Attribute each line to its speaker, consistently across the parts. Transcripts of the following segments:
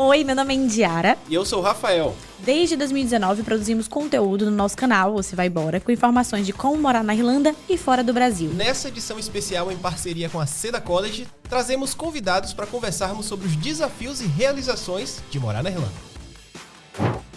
Speaker 1: Oi, meu nome é Indiara.
Speaker 2: E eu sou o Rafael.
Speaker 1: Desde 2019 produzimos conteúdo no nosso canal Você Vai Embora, com informações de como morar na Irlanda e fora do Brasil.
Speaker 2: Nessa edição especial em parceria com a Seda College, trazemos convidados para conversarmos sobre os desafios e realizações de morar na Irlanda.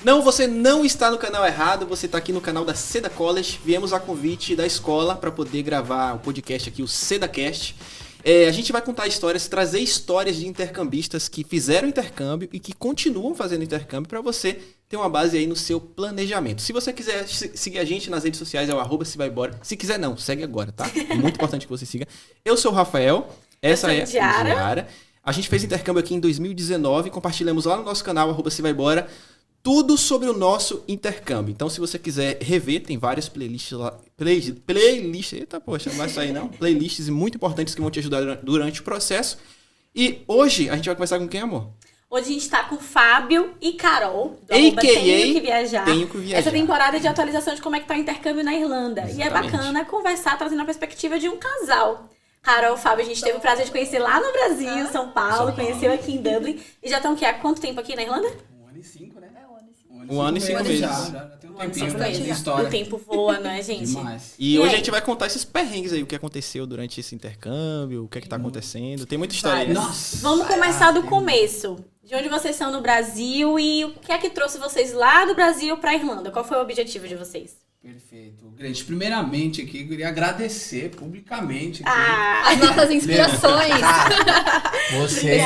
Speaker 2: Não, você não está no canal errado, você está aqui no canal da Seda College. Viemos a convite da escola para poder gravar o podcast aqui, o SedaCast. É, a gente vai contar histórias, trazer histórias de intercambistas que fizeram intercâmbio e que continuam fazendo intercâmbio para você ter uma base aí no seu planejamento. Se você quiser seguir a gente nas redes sociais, é o arroba se vai embora. Se quiser não, segue agora, tá? É muito importante que você siga. Eu sou o Rafael, essa é a Diara. A gente fez intercâmbio aqui em 2019, compartilhamos lá no nosso canal, arroba se vai embora, tudo sobre o nosso intercâmbio. Então, se você quiser rever, tem várias playlists lá. Play, playlists, eita, poxa, não vai sair não. Playlists muito importantes que vão te ajudar durante o processo. E hoje a gente vai conversar com quem, amor?
Speaker 1: Hoje a gente está com Fábio e Carol,
Speaker 2: do AKA,
Speaker 1: Tenho que Viajar.
Speaker 2: Tenho que Viajar.
Speaker 1: Essa temporada de atualização de como é que tá o intercâmbio na Irlanda. Exatamente. E é bacana conversar, trazendo a perspectiva de um casal. Carol, Fábio, a gente teve o prazer de conhecer lá no Brasil, São Paulo, São Paulo. conheceu aqui em Dublin. E já estão aqui há quanto tempo aqui na Irlanda?
Speaker 3: Um ano e cinco, né?
Speaker 2: Um ano e cinco meses. Já,
Speaker 3: já, tem um tempinho né, de história.
Speaker 1: O tempo voa, não é, gente?
Speaker 2: Demais. E, e hoje a gente vai contar esses perrengues aí, o que aconteceu durante esse intercâmbio, o que é que tá acontecendo. Tem muita história aí.
Speaker 1: Nossa. Vamos começar do começo. De onde vocês são no Brasil e o que é que trouxe vocês lá do Brasil para Irlanda? Qual foi o objetivo de vocês?
Speaker 3: Perfeito. Grande, primeiramente aqui, eu queria agradecer publicamente.
Speaker 1: Ah, as nossas inspirações.
Speaker 3: Você.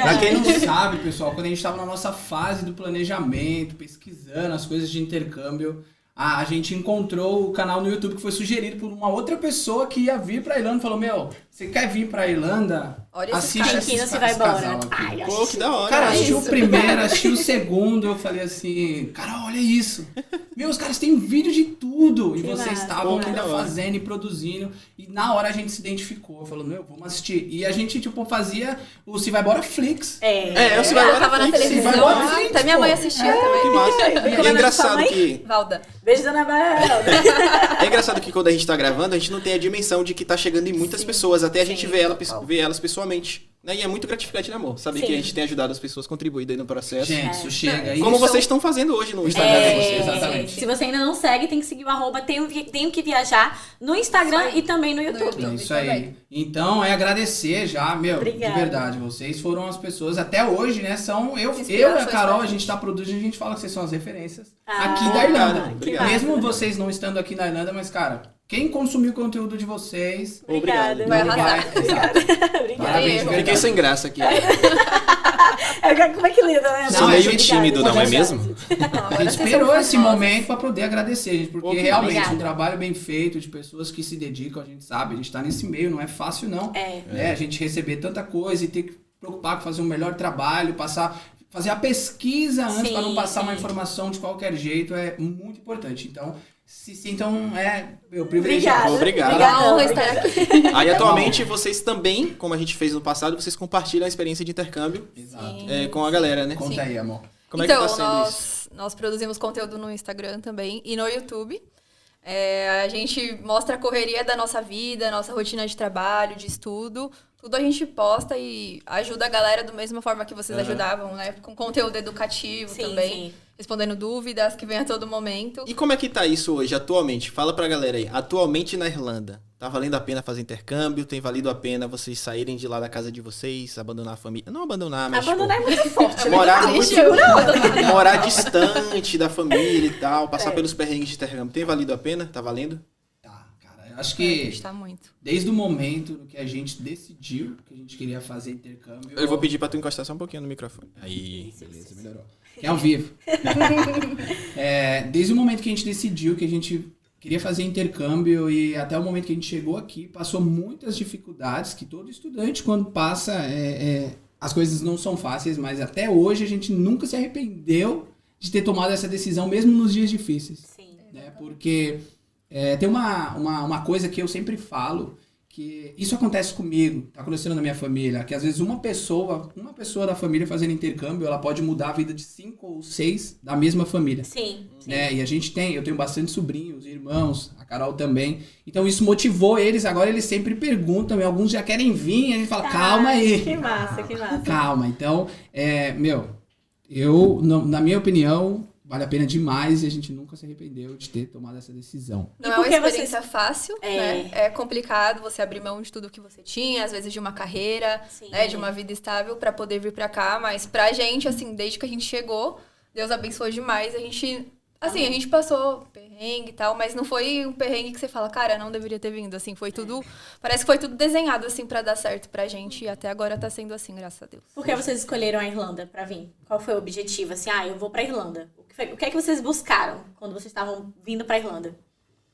Speaker 3: Pra quem não sabe, pessoal, quando a gente estava na nossa fase do planejamento, pesquisando as coisas de intercâmbio, a gente encontrou o canal no YouTube que foi sugerido por uma outra pessoa que ia vir pra Irlanda. Falou, meu, você quer vir pra Irlanda?
Speaker 1: Olha assiste esse, esse,
Speaker 3: vai embora.
Speaker 2: Ai, Pô, que da hora.
Speaker 3: Cara, assisti o primeiro, assisti o segundo, eu falei assim, cara, olha isso. Meu, os caras têm vídeo de tudo. E vocês estavam ainda fazendo e produzindo. E na hora a gente se identificou. Falou, meu, vamos assistir. E a gente, tipo, fazia o Se Vai Bora Flix.
Speaker 1: É,
Speaker 2: é, o Se Vai Bora
Speaker 1: tava na televisão. Até minha mãe assistia é, também.
Speaker 2: Que massa. E é engraçado que...
Speaker 1: Valda. Beijo, dona Valda.
Speaker 2: é engraçado que quando a gente tá gravando, a gente não tem a dimensão de que tá chegando em muitas Sim. pessoas. Até a gente vê, ela, vê elas pessoalmente. Né? E é muito gratificante, né, amor? Saber Sim. que a gente tem ajudado as pessoas, contribuído aí no processo.
Speaker 3: Gente, é. isso chega.
Speaker 2: Como isso... vocês estão fazendo hoje no Instagram é... de vocês.
Speaker 1: Exatamente. Se você ainda não segue, tem que seguir o arroba tenho, tenho que viajar no Instagram e também no YouTube.
Speaker 3: É isso aí. Então, é agradecer já, meu, Obrigada. de verdade. Vocês foram as pessoas, até hoje, né, são... Eu, eu e a Carol, a gente tá produzindo, a gente fala que vocês são as referências ah, aqui da Irlanda. Mesmo vocês não estando aqui na Irlanda, mas, cara quem consumiu o conteúdo de vocês.
Speaker 1: Obrigada. Vai
Speaker 3: arrasar.
Speaker 1: Obrigada.
Speaker 2: Parabéns, Fiquei sem graça aqui.
Speaker 1: É, como é que lida, né?
Speaker 2: Sou meio tímido, não é mesmo?
Speaker 3: a gente esperou esse momento para poder agradecer, gente, porque realmente Obrigada. um trabalho bem feito de pessoas que se dedicam, a gente sabe, a gente está nesse meio, não é fácil não.
Speaker 1: É.
Speaker 3: Né? A gente receber tanta coisa e ter que preocupar com fazer um melhor trabalho, passar fazer a pesquisa antes para não passar sim. uma informação de qualquer jeito é muito importante. Então, se sintam é, meu privilegiado.
Speaker 2: Obrigado.
Speaker 1: Obrigada. estar aqui.
Speaker 2: Aí atualmente vocês também, como a gente fez no passado, vocês compartilham a experiência de intercâmbio é, com a galera, né?
Speaker 3: Conta Sim. aí, amor.
Speaker 4: Como então, é que então, tá sendo nós, isso? Nós produzimos conteúdo no Instagram também e no YouTube. É, a gente mostra a correria da nossa vida, nossa rotina de trabalho, de estudo. Tudo a gente posta e ajuda a galera da mesma forma que vocês uhum. ajudavam, né? Com conteúdo educativo sim, também. Sim respondendo dúvidas que vem a todo momento.
Speaker 2: E como é que tá isso hoje, atualmente? Fala pra galera aí. Atualmente na Irlanda, tá valendo a pena fazer intercâmbio? Tem valido a pena vocês saírem de lá da casa de vocês, abandonar a família? Não abandonar, mas.
Speaker 1: Abandonar tipo, é muito forte.
Speaker 2: Né? Morar, muito, muito, morar distante da família e tal, passar é. pelos perrengues de intercâmbio. Tem valido a pena? Tá valendo?
Speaker 3: Tá, cara. Acho que.
Speaker 4: É, muito.
Speaker 3: Desde o momento que a gente decidiu que a gente queria fazer intercâmbio.
Speaker 2: Eu vou pedir pra tu encostar só um pouquinho no microfone.
Speaker 3: Aí, beleza, melhorou é ao vivo. é, desde o momento que a gente decidiu que a gente queria fazer intercâmbio e até o momento que a gente chegou aqui, passou muitas dificuldades que todo estudante, quando passa, é, é, as coisas não são fáceis, mas até hoje a gente nunca se arrependeu de ter tomado essa decisão, mesmo nos dias difíceis.
Speaker 1: Sim.
Speaker 3: Né? Porque é, tem uma, uma, uma coisa que eu sempre falo, que isso acontece comigo, tá acontecendo na minha família, que às vezes uma pessoa, uma pessoa da família fazendo intercâmbio, ela pode mudar a vida de cinco ou seis da mesma família.
Speaker 1: Sim. sim.
Speaker 3: Né? E a gente tem, eu tenho bastante sobrinhos, irmãos, a Carol também. Então isso motivou eles, agora eles sempre perguntam, e alguns já querem vir, a gente fala, calma aí.
Speaker 1: Que massa, que massa.
Speaker 3: Calma, então, é, meu, eu, na minha opinião, vale a pena demais e a gente nunca se arrependeu de ter tomado essa decisão.
Speaker 4: Não é uma experiência vocês... fácil, é. né? É complicado você abrir mão de tudo que você tinha, às vezes de uma carreira, né, de uma vida estável para poder vir para cá, mas pra gente assim, desde que a gente chegou, Deus abençoou demais, a gente Assim, a gente passou perrengue e tal, mas não foi um perrengue que você fala, cara, não deveria ter vindo. Assim, foi tudo. Parece que foi tudo desenhado, assim, para dar certo pra gente. E até agora tá sendo assim, graças a Deus.
Speaker 1: Por que vocês escolheram a Irlanda pra vir? Qual foi o objetivo? Assim, ah, eu vou pra Irlanda. O que, foi, o que é que vocês buscaram quando vocês estavam vindo pra Irlanda?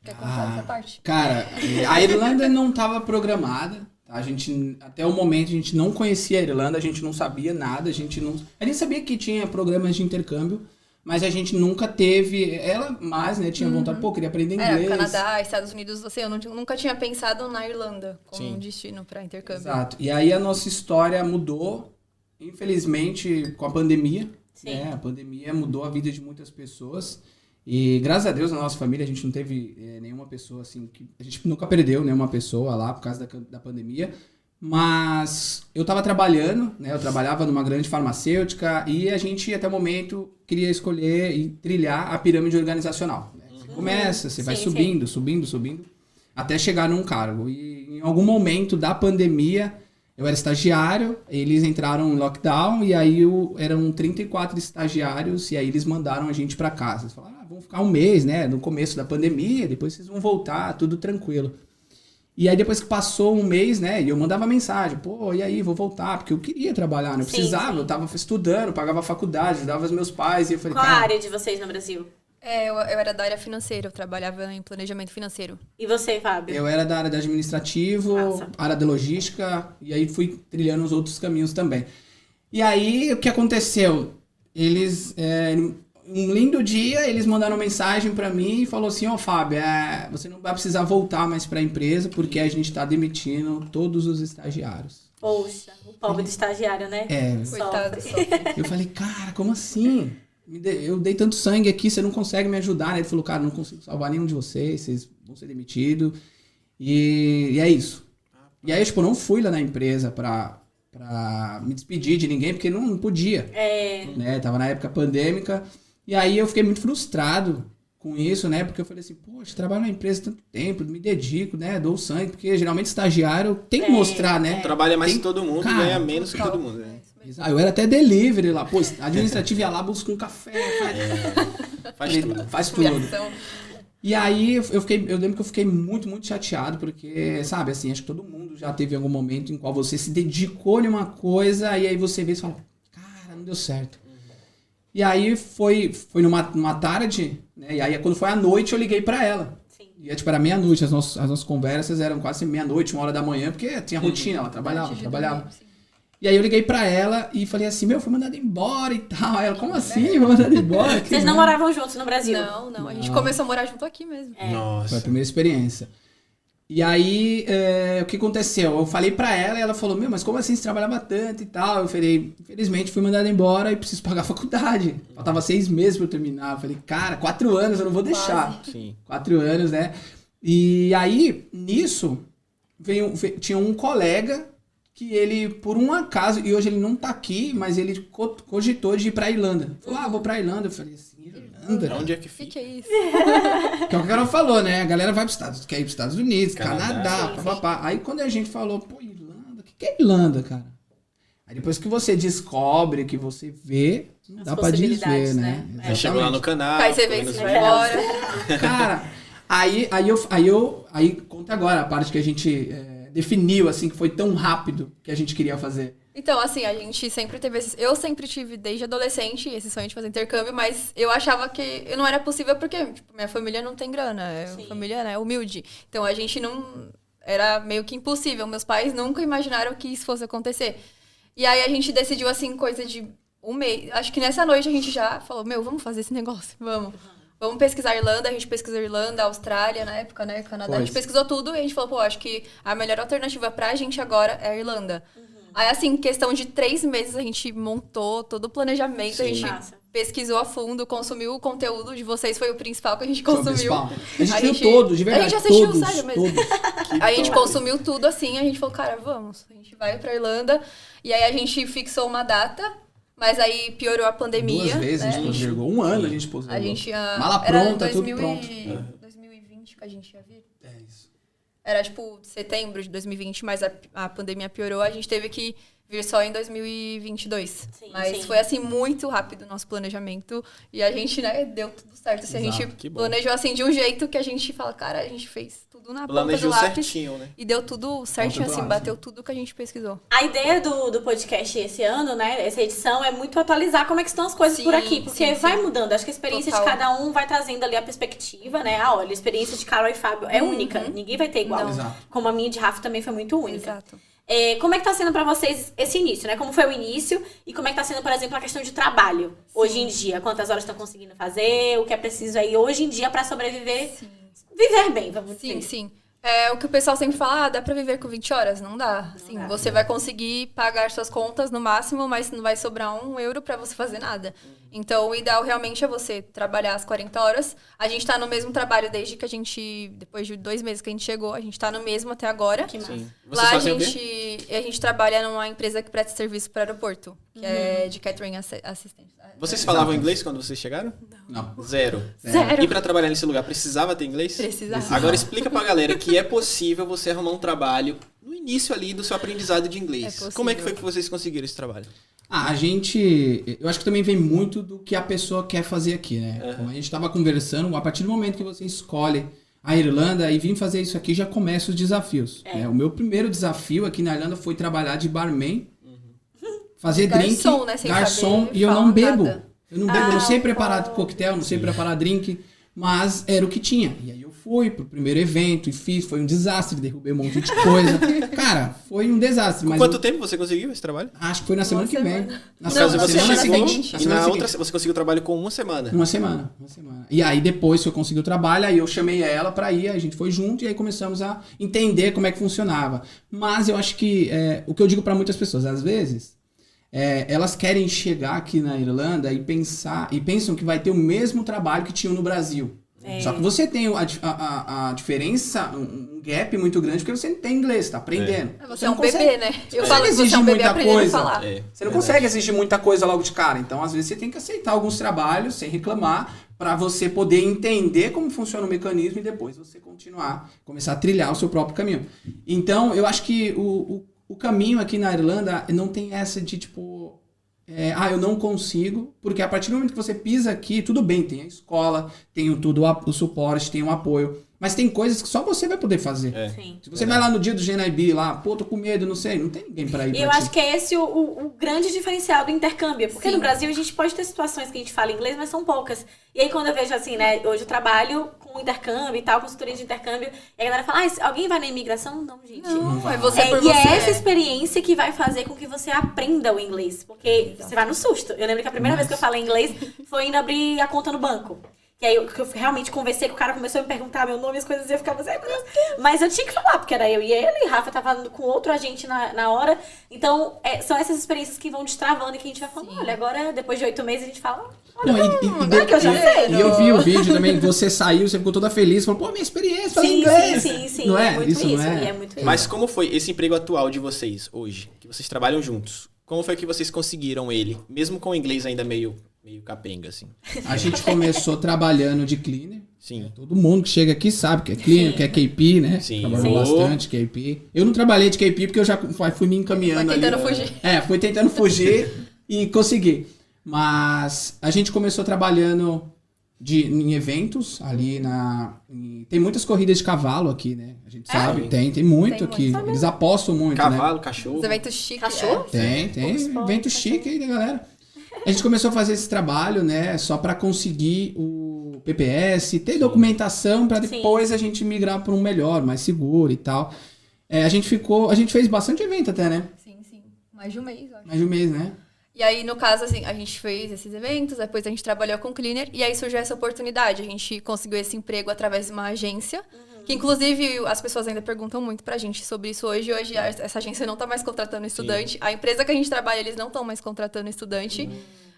Speaker 4: Quer contar ah, essa parte?
Speaker 3: Cara, a Irlanda não tava programada. Tá? A gente, até o momento, a gente não conhecia a Irlanda, a gente não sabia nada, a gente não. A gente sabia que tinha programas de intercâmbio mas a gente nunca teve. Ela mais, né? Tinha vontade, uhum. pô, queria aprender inglês.
Speaker 4: É, Canadá, Estados Unidos, assim, eu não, nunca tinha pensado na Irlanda como Sim. um destino para intercâmbio.
Speaker 3: Exato. E aí a nossa história mudou, infelizmente, com a pandemia. Sim. Né? A pandemia mudou a vida de muitas pessoas. E graças a Deus, na nossa família, a gente não teve é, nenhuma pessoa assim. Que, a gente nunca perdeu nenhuma pessoa lá por causa da, da pandemia. Mas eu estava trabalhando, né? Eu trabalhava numa grande farmacêutica e a gente, até o momento, queria escolher e trilhar a pirâmide organizacional. Né? Você começa, você sim, vai subindo, sim. subindo, subindo, até chegar num cargo. E em algum momento da pandemia, eu era estagiário, eles entraram em lockdown e aí eu, eram 34 estagiários e aí eles mandaram a gente para casa. Eles falaram, ah, vamos ficar um mês, né? No começo da pandemia, depois vocês vão voltar, tudo tranquilo. E aí depois que passou um mês, né, e eu mandava mensagem, pô, e aí, vou voltar, porque eu queria trabalhar, né? Eu sim, precisava, sim. eu tava estudando, pagava faculdade, ajudava os meus pais, e eu falei,
Speaker 1: Qual a área de vocês no Brasil?
Speaker 4: É, eu, eu, era da área financeira, eu trabalhava em planejamento financeiro.
Speaker 1: E você, Fábio?
Speaker 3: Eu era da área de administrativo, Nossa. área de logística, e aí fui trilhando os outros caminhos também. E aí, o que aconteceu? Eles, é, um lindo dia, eles mandaram mensagem para mim e falou assim, ó oh, Fábio, é, você não vai precisar voltar mais para a empresa porque a gente está demitindo todos os estagiários.
Speaker 1: Poxa, o pobre do estagiário, né?
Speaker 3: É.
Speaker 4: Coitado.
Speaker 3: Eu falei, cara, como assim? Eu dei tanto sangue aqui, você não consegue me ajudar. Né? Ele falou, cara, não consigo salvar nenhum de vocês, vocês vão ser demitidos. E, e é isso. E aí, tipo, eu não fui lá na empresa pra, pra me despedir de ninguém, porque não, não podia.
Speaker 1: É.
Speaker 3: Né? Tava na época pandêmica. E aí eu fiquei muito frustrado com isso, né? Porque eu falei assim, poxa, trabalho na empresa tanto tempo, me dedico, né? Dou sangue, porque geralmente estagiário tem que é, mostrar, né?
Speaker 2: É. Trabalha mais tem... que todo mundo, Cara, ganha menos que todo mundo, né?
Speaker 3: Ah, eu era até delivery lá, pô, administrativo ia lá, busca um café, faz,
Speaker 2: é, faz tudo.
Speaker 3: Faz tudo. E aí eu fiquei, eu lembro que eu fiquei muito, muito chateado, porque, sabe, assim, acho que todo mundo já teve algum momento em qual você se dedicou em uma coisa e aí você vê e fala, cara, não deu certo. E aí foi, foi numa, numa tarde, né? E aí quando foi à noite eu liguei para ela. Sim. E tipo, era meia-noite, as nossas, as nossas conversas eram quase meia-noite, uma hora da manhã, porque tinha rotina, ela trabalhava, trabalhava. E aí eu liguei pra ela e falei assim, meu, fui mandado embora e tal. Aí ela, como assim? Foi mandado embora?
Speaker 1: Vocês não moravam juntos no Brasil?
Speaker 4: Não, não. A gente começou a morar junto aqui mesmo.
Speaker 3: É. Nossa. Foi a primeira experiência. E aí, é, o que aconteceu? Eu falei pra ela e ela falou, meu, mas como assim você trabalhava tanto e tal? Eu falei, infelizmente fui mandado embora e preciso pagar a faculdade. Faltava seis meses pra eu terminar. Eu falei, cara, quatro anos eu não vou deixar.
Speaker 2: Sim.
Speaker 3: Quatro anos, né? E aí, nisso, veio, veio, tinha um colega que ele, por um acaso, e hoje ele não tá aqui, mas ele cogitou de ir pra Irlanda. Falou, ah, vou pra Irlanda. Eu falei assim, Irlanda?
Speaker 2: Onde é que fica?
Speaker 4: O que, é isso?
Speaker 3: que é o que o cara falou, né? A galera vai pros Estados, quer ir pros Estados Unidos, Canadá, Canadá papapá. Aí quando a gente falou, pô, Irlanda, o que, que é Irlanda, cara? Aí depois que você descobre, que você vê, As dá pra dizer, né?
Speaker 2: né? Chegou lá no canal.
Speaker 4: Aí você que vai embora.
Speaker 3: Cara, aí, aí, eu, aí eu. Aí conta agora a parte que a gente. É, definiu, assim, que foi tão rápido que a gente queria fazer?
Speaker 4: Então, assim, a gente sempre teve esse... Eu sempre tive, desde adolescente, esse sonho de fazer intercâmbio, mas eu achava que não era possível porque, tipo, minha família não tem grana. É Sim. família, né, humilde. Então, a gente não... Era meio que impossível. Meus pais nunca imaginaram que isso fosse acontecer. E aí, a gente decidiu, assim, coisa de um mês. Acho que nessa noite a gente já falou, meu, vamos fazer esse negócio, vamos. vamos pesquisar Irlanda, a gente pesquisou Irlanda, Austrália na época, né, Canadá. A gente
Speaker 3: Pois.
Speaker 4: pesquisou tudo e a gente falou, pô, acho que a melhor alternativa pra gente agora é a Irlanda. Aí, assim, em questão de três meses, a gente montou todo o planejamento, a
Speaker 2: Sim.
Speaker 4: gente
Speaker 1: Massa.
Speaker 4: pesquisou a fundo, consumiu o conteúdo de vocês, foi o principal que a gente consumiu.
Speaker 3: A gente
Speaker 4: A
Speaker 3: viu
Speaker 4: gente-
Speaker 3: todos, de
Speaker 4: a
Speaker 3: verdade.
Speaker 4: gente assistiu,
Speaker 3: todos,
Speaker 4: sério mesmo.
Speaker 3: todos.
Speaker 4: A gente consumiu tudo assim, a gente falou, cara, vamos. A gente vai pra Irlanda. E aí a gente fixou uma data, mas aí piorou a pandemia.
Speaker 3: Duas vezes a
Speaker 4: né?
Speaker 3: gente postergou. Um ano a gente postergou.
Speaker 4: A gente ia...
Speaker 3: Mala
Speaker 4: era
Speaker 3: pronta, tudo
Speaker 4: 2000
Speaker 3: pronto.
Speaker 4: e- 2020 que a gente ia vir.
Speaker 3: É isso.
Speaker 4: Era tipo setembro de 2020, mas a, a pandemia piorou, a gente teve que vir só em 2022.
Speaker 1: Sim,
Speaker 4: mas
Speaker 1: sim.
Speaker 4: foi assim muito rápido o nosso planejamento e a gente, né, deu tudo certo. Assim, a
Speaker 3: Exato,
Speaker 4: gente
Speaker 2: que bom.
Speaker 4: planejou assim de um jeito que a gente fala, cara, a gente fez tudo na ponta
Speaker 2: Planejou
Speaker 4: do lápis
Speaker 2: certinho, né?
Speaker 4: e deu tudo certinho assim, bateu tudo que a gente pesquisou.
Speaker 1: A ideia do, do podcast esse ano, né, essa edição, é muito atualizar como é que estão as coisas
Speaker 4: Sim,
Speaker 1: por aqui. Porque
Speaker 4: sim,
Speaker 1: vai mudando. Acho que a experiência
Speaker 4: Total.
Speaker 1: de cada um vai trazendo ali a perspectiva, né? Ah, olha, a experiência de Carol e Fábio é única. Ninguém vai ter igual. Como a minha de Rafa também foi muito única.
Speaker 4: Exato.
Speaker 1: É, como é que tá sendo pra vocês esse início, né? Como foi o início e como é que tá sendo, por exemplo, a questão de trabalho hoje em dia? Quantas horas estão conseguindo fazer? O que é preciso aí hoje em dia pra sobreviver? Viver bem, vamos
Speaker 4: Sim,
Speaker 1: dizer.
Speaker 4: sim. É o que o pessoal sempre fala, ah, dá pra viver com 20 horas? Não dá. Assim, você vai conseguir pagar suas contas no máximo, mas não vai sobrar um euro pra você fazer nada. Então, o ideal realmente é você trabalhar as 40 horas. A gente tá no mesmo trabalho desde que a gente, depois de dois meses que a gente chegou, a gente tá no mesmo até agora.
Speaker 1: Que massa.
Speaker 2: Sim.
Speaker 4: Lá a
Speaker 2: fazem o quê?
Speaker 4: gente, a gente trabalha numa empresa que presta serviço para o aeroporto, que
Speaker 1: Uhum.
Speaker 4: é de catering assi- assistente.
Speaker 2: Vocês falavam inglês quando vocês chegaram?
Speaker 3: Não.
Speaker 2: Zero.
Speaker 4: Zero.
Speaker 2: E pra trabalhar nesse lugar, precisava ter inglês?
Speaker 4: Precisava.
Speaker 2: Agora explica pra galera que é possível você arrumar um trabalho no início ali do seu aprendizado de inglês.
Speaker 4: É.
Speaker 2: Como é que foi que vocês conseguiram esse trabalho?
Speaker 3: Ah, a gente. Eu acho que também vem muito do que a pessoa quer fazer aqui, né? Como a gente estava conversando, a partir do momento que você escolhe a Irlanda e vir fazer isso aqui, já começa os desafios. né? O meu primeiro desafio aqui na Irlanda foi trabalhar de barman, fazer
Speaker 4: Garçom,
Speaker 3: drink,
Speaker 4: né? Sem
Speaker 3: garçom,
Speaker 4: saber
Speaker 3: e eu não bebo.
Speaker 4: nada.
Speaker 3: Eu não bebo, eu não
Speaker 1: Ah,
Speaker 3: sei
Speaker 1: o
Speaker 3: preparar
Speaker 1: pó.
Speaker 3: coquetel, não sei preparar drink, mas era o que tinha. E aí eu fui pro primeiro evento e fiz, foi um desastre, derrubei um monte de coisa. Cara, foi um desastre, mas
Speaker 2: Quanto
Speaker 3: eu-
Speaker 2: tempo você conseguiu esse trabalho?
Speaker 3: acho que foi na semana que vem.
Speaker 4: semana.
Speaker 3: Na
Speaker 4: Não, na semana
Speaker 2: chegou
Speaker 4: seguinte.
Speaker 3: Na
Speaker 2: e
Speaker 3: semana
Speaker 2: na
Speaker 3: seguinte.
Speaker 2: outra você conseguiu trabalho com uma semana.
Speaker 3: Uma semana, uma semana. E aí depois que eu consegui o trabalho, aí eu chamei ela pra ir, a gente foi junto e aí começamos a entender como é que funcionava. Mas eu acho que é, o que eu digo pra muitas pessoas, às vezes, é, elas querem chegar aqui na Irlanda e pensar e pensam que vai ter o mesmo trabalho que tinham no Brasil.
Speaker 1: É.
Speaker 3: Só que você tem a, a- a- diferença, um, gap muito grande, porque você não tem inglês, tá aprendendo.
Speaker 4: Você é um
Speaker 3: não consegue-
Speaker 4: bebê, né? Eu
Speaker 3: consegue
Speaker 4: falo que você é um bebê
Speaker 3: muita coisa.
Speaker 4: falar.
Speaker 2: É,
Speaker 3: Você não
Speaker 2: verdade.
Speaker 3: consegue exigir muita coisa logo de cara. Então, às vezes, você tem que aceitar alguns trabalhos sem reclamar para você poder entender como funciona o mecanismo e depois você continuar, começar a trilhar o seu próprio caminho. Então, eu acho que o, o, o caminho aqui na Irlanda não tem essa de tipo. É, ah, eu não consigo, porque a partir do momento que você pisa aqui, tudo bem, tem a escola, tem o tudo o suporte, tem o apoio, mas tem coisas que só você vai poder fazer.
Speaker 2: É.
Speaker 1: Sim.
Speaker 3: Se você vai lá no dia do GNIB lá, pô, tô com medo, não sei, não tem ninguém pra ir
Speaker 1: E
Speaker 3: pra
Speaker 1: eu
Speaker 3: ti.
Speaker 1: acho que é esse o, o- o grande diferencial do intercâmbio. Porque
Speaker 4: Sim.
Speaker 1: no Brasil a gente pode ter situações que a gente fala inglês, mas são poucas. E aí quando eu vejo assim, né, hoje eu trabalho com intercâmbio e tal, consultoria de intercâmbio, e a galera fala, ah, alguém vai na imigração? Não, gente.
Speaker 4: Não, é você
Speaker 1: É,
Speaker 4: por
Speaker 1: e
Speaker 4: você.
Speaker 1: é essa experiência que vai fazer com que você aprenda o inglês. Porque você vai no susto. Eu lembro que a primeira vez que eu falei inglês foi indo abrir a conta no banco. Que aí eu, eu realmente conversei com o cara, começou a me perguntar meu nome e as coisas, e eu ficava assim, meu Deus. Mas eu tinha que falar, porque era eu e ele, e Rafa tava com outro agente na, na hora. Então, é, são essas experiências que vão destravando e que a gente vai falando, olha, agora, depois de oito meses, a gente fala, olha,
Speaker 3: Não, e, e- e-
Speaker 1: que eu já sei.
Speaker 3: E eu vi o vídeo também, que você saiu, você ficou toda feliz, falou, pô, minha experiência,
Speaker 1: sim,
Speaker 3: inglês.
Speaker 1: sim, sim, sim.
Speaker 3: Não é?
Speaker 1: muito isso,
Speaker 3: não é?
Speaker 1: é muito isso.
Speaker 2: Mas como foi esse emprego atual de vocês hoje? Que vocês trabalham juntos? Como foi que vocês conseguiram ele? Mesmo com o inglês ainda meio, meio capenga, assim.
Speaker 3: A gente começou trabalhando de cleaner.
Speaker 2: Sim.
Speaker 3: Todo mundo que chega aqui sabe que é cleaner, que é KP, né?
Speaker 2: Sim.
Speaker 3: Trabalhou
Speaker 2: Sim.
Speaker 3: bastante KP. Eu não trabalhei de KP porque eu já fui me encaminhando
Speaker 4: Foi tentando
Speaker 3: ali.
Speaker 4: fugir.
Speaker 3: É, fui tentando fugir e consegui. Mas a gente começou trabalhando de, em eventos ali na. em- tem muitas corridas de cavalo aqui, né? A gente sabe. Tem, tem muito
Speaker 4: Tem
Speaker 3: aqui.
Speaker 4: muito.
Speaker 3: Eles apostam muito, né?
Speaker 2: Cavalo, cachorro.
Speaker 4: Os eventos chiques.
Speaker 1: Cachorro?
Speaker 3: Tem, tem.
Speaker 1: Poucos pontos,
Speaker 3: Evento
Speaker 1: cachorro.
Speaker 3: chique aí da galera. A gente começou a fazer esse trabalho, né? Só pra conseguir o PPS, ter documentação pra depois a gente migrar pra um melhor, mais seguro e tal. É, a gente ficou. A gente fez bastante evento até, né?
Speaker 4: Sim, sim. Mais de um mês, eu acho.
Speaker 3: Mais de um mês, né?
Speaker 4: E aí, no caso, assim, a gente fez esses eventos, depois a gente trabalhou com cleaner, e aí surgiu essa oportunidade. A gente conseguiu esse emprego através de uma agência, que inclusive as pessoas ainda perguntam muito pra gente sobre isso hoje. Hoje a- essa agência não tá mais contratando estudante. A empresa que a gente trabalha, eles não estão mais contratando estudante.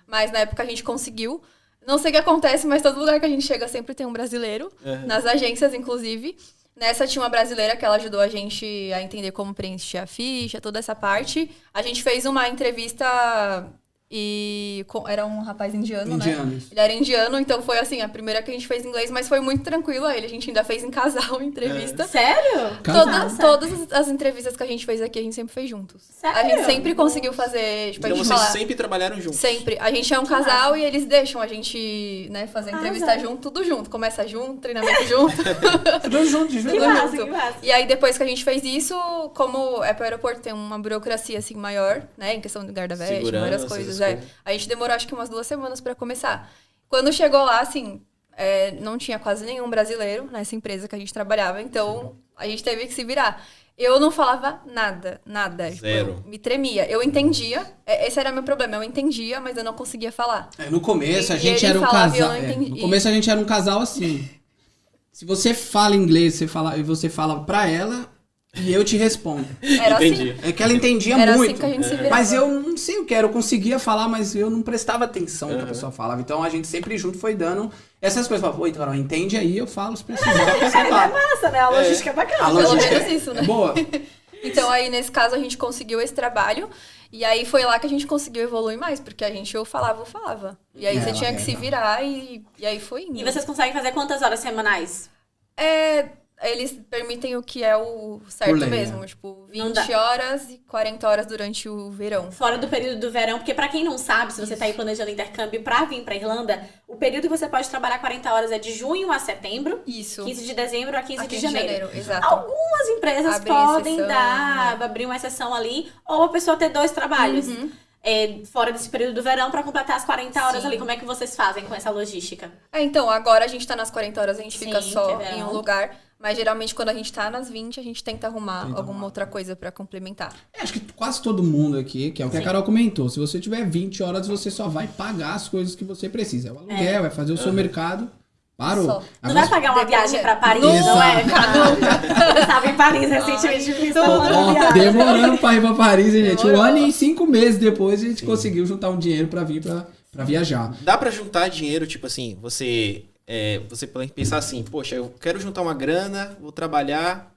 Speaker 4: Mas na época a gente conseguiu. Não sei o que acontece, mas todo lugar que a gente chega sempre tem um brasileiro.
Speaker 2: Uhum.
Speaker 4: Nas agências, inclusive. Nessa tinha uma brasileira que ela ajudou a gente a entender como preencher a ficha, toda essa parte. A gente fez uma entrevista e era um rapaz indiano, né?
Speaker 3: isso.
Speaker 4: Ele era indiano, então foi assim, a primeira que a gente fez em inglês, mas foi muito tranquilo a ele. A gente ainda fez em casal a entrevista.
Speaker 1: Sério?
Speaker 3: Casal.
Speaker 4: Todas, todas as- as entrevistas que a gente fez aqui, a gente sempre fez juntos. A
Speaker 1: Sério?
Speaker 4: gente sempre conseguiu fazer, tipo, a
Speaker 2: Então
Speaker 4: gente
Speaker 2: vocês
Speaker 4: falar...
Speaker 2: sempre trabalharam juntos.
Speaker 4: Sempre. A gente é um casal e eles deixam a gente, né, fazer
Speaker 1: Arrasa.
Speaker 4: entrevista junto, tudo junto. Começa junto, treinamento junto.
Speaker 3: Tudo junto,
Speaker 1: Que
Speaker 3: junto.
Speaker 1: massa,
Speaker 4: junto.
Speaker 1: que massa.
Speaker 4: E aí, depois que a gente fez isso, como é pro aeroporto, tem uma burocracia, assim, maior, né? Em questão de guarda-veste, várias
Speaker 2: essas
Speaker 4: é. A gente demorou, acho que umas duas semanas pra começar. Quando chegou lá, assim, é, não tinha quase nenhum brasileiro nessa empresa que a gente trabalhava, então a gente teve que se virar. Eu não falava nada, nada. Tipo,
Speaker 2: Zero.
Speaker 4: eu me tremia. Eu entendia, é, esse era meu problema, eu entendia, mas eu não conseguia falar.
Speaker 3: É, no começo a
Speaker 4: E
Speaker 3: gente
Speaker 4: ele
Speaker 3: era um casal. é, no começo a gente era um casal assim. Se você fala inglês, você fala, e você fala pra ela e eu te respondo.
Speaker 4: Era
Speaker 2: Entendi.
Speaker 4: assim.
Speaker 3: É que ela entendia
Speaker 4: Era
Speaker 3: muito.
Speaker 4: assim que a gente se virava.
Speaker 3: Mas eu não sei o que era, eu conseguia falar, mas eu não prestava atenção no que a
Speaker 2: Uhum.
Speaker 3: pessoa falava. Então a gente sempre junto foi dando essas coisas. Falava, Oi, Carol, entende aí, eu falo se precisar. Você
Speaker 1: É massa, né? A logística é bacana.
Speaker 3: A
Speaker 4: Pelo
Speaker 3: logística
Speaker 4: menos isso, né?
Speaker 3: é boa.
Speaker 4: Então aí, nesse caso, a gente conseguiu esse trabalho. E aí foi lá que a gente conseguiu evoluir mais, porque a gente ou falava ou falava. E aí
Speaker 3: É,
Speaker 4: você tinha
Speaker 3: é,
Speaker 4: que se
Speaker 3: é.
Speaker 4: virar e, e aí foi indo.
Speaker 1: E vocês conseguem fazer quantas horas semanais?
Speaker 4: É, eles permitem o que é o certo mesmo.
Speaker 3: é.
Speaker 4: Tipo,
Speaker 1: Não
Speaker 4: 20
Speaker 1: dá.
Speaker 4: horas e 40 horas durante o verão.
Speaker 1: Fora do período do verão, porque pra quem não sabe, se você tá aí planejando intercâmbio pra vir pra Irlanda, o período que você pode trabalhar 40 horas é de junho a setembro,
Speaker 4: Isso.
Speaker 1: 15 de dezembro a 15
Speaker 4: Aqui
Speaker 1: de janeiro.
Speaker 4: Exato.
Speaker 1: Algumas empresas
Speaker 4: Abre
Speaker 1: podem
Speaker 4: exceção,
Speaker 1: dar, abrir uma exceção ali, ou a pessoa ter dois trabalhos.
Speaker 4: Uhum.
Speaker 1: é, fora desse período do verão pra completar as 40 horas
Speaker 4: Sim.
Speaker 1: ali. Como é que vocês fazem com essa logística?
Speaker 4: É, então, agora a gente tá nas 40 horas, a gente
Speaker 1: Sim,
Speaker 4: fica só
Speaker 1: é
Speaker 4: em um lugar. Mas geralmente quando a gente tá nas 20, a gente tenta arrumar
Speaker 3: Tenta
Speaker 4: alguma
Speaker 3: arrumar.
Speaker 4: outra coisa pra complementar.
Speaker 3: É, acho que quase todo mundo aqui, que é o que
Speaker 1: Sim.
Speaker 3: a Carol comentou, se você tiver 20 horas, você só vai pagar as coisas que você precisa. É o aluguel, vai fazer o seu mercado. Parou.
Speaker 4: Só.
Speaker 1: Não
Speaker 3: Agora,
Speaker 1: vai pagar uma viagem pra Paris, não é? Eu estava em Paris recentemente, viagem.
Speaker 3: demorando pra ir pra Paris, hein, gente. Um
Speaker 4: Demorou.
Speaker 3: ano e cinco meses depois a gente conseguiu juntar um dinheiro pra vir pra, pra viajar.
Speaker 2: Dá pra juntar dinheiro, tipo assim, você é, você pode pensar assim, poxa, eu quero juntar uma grana, vou trabalhar,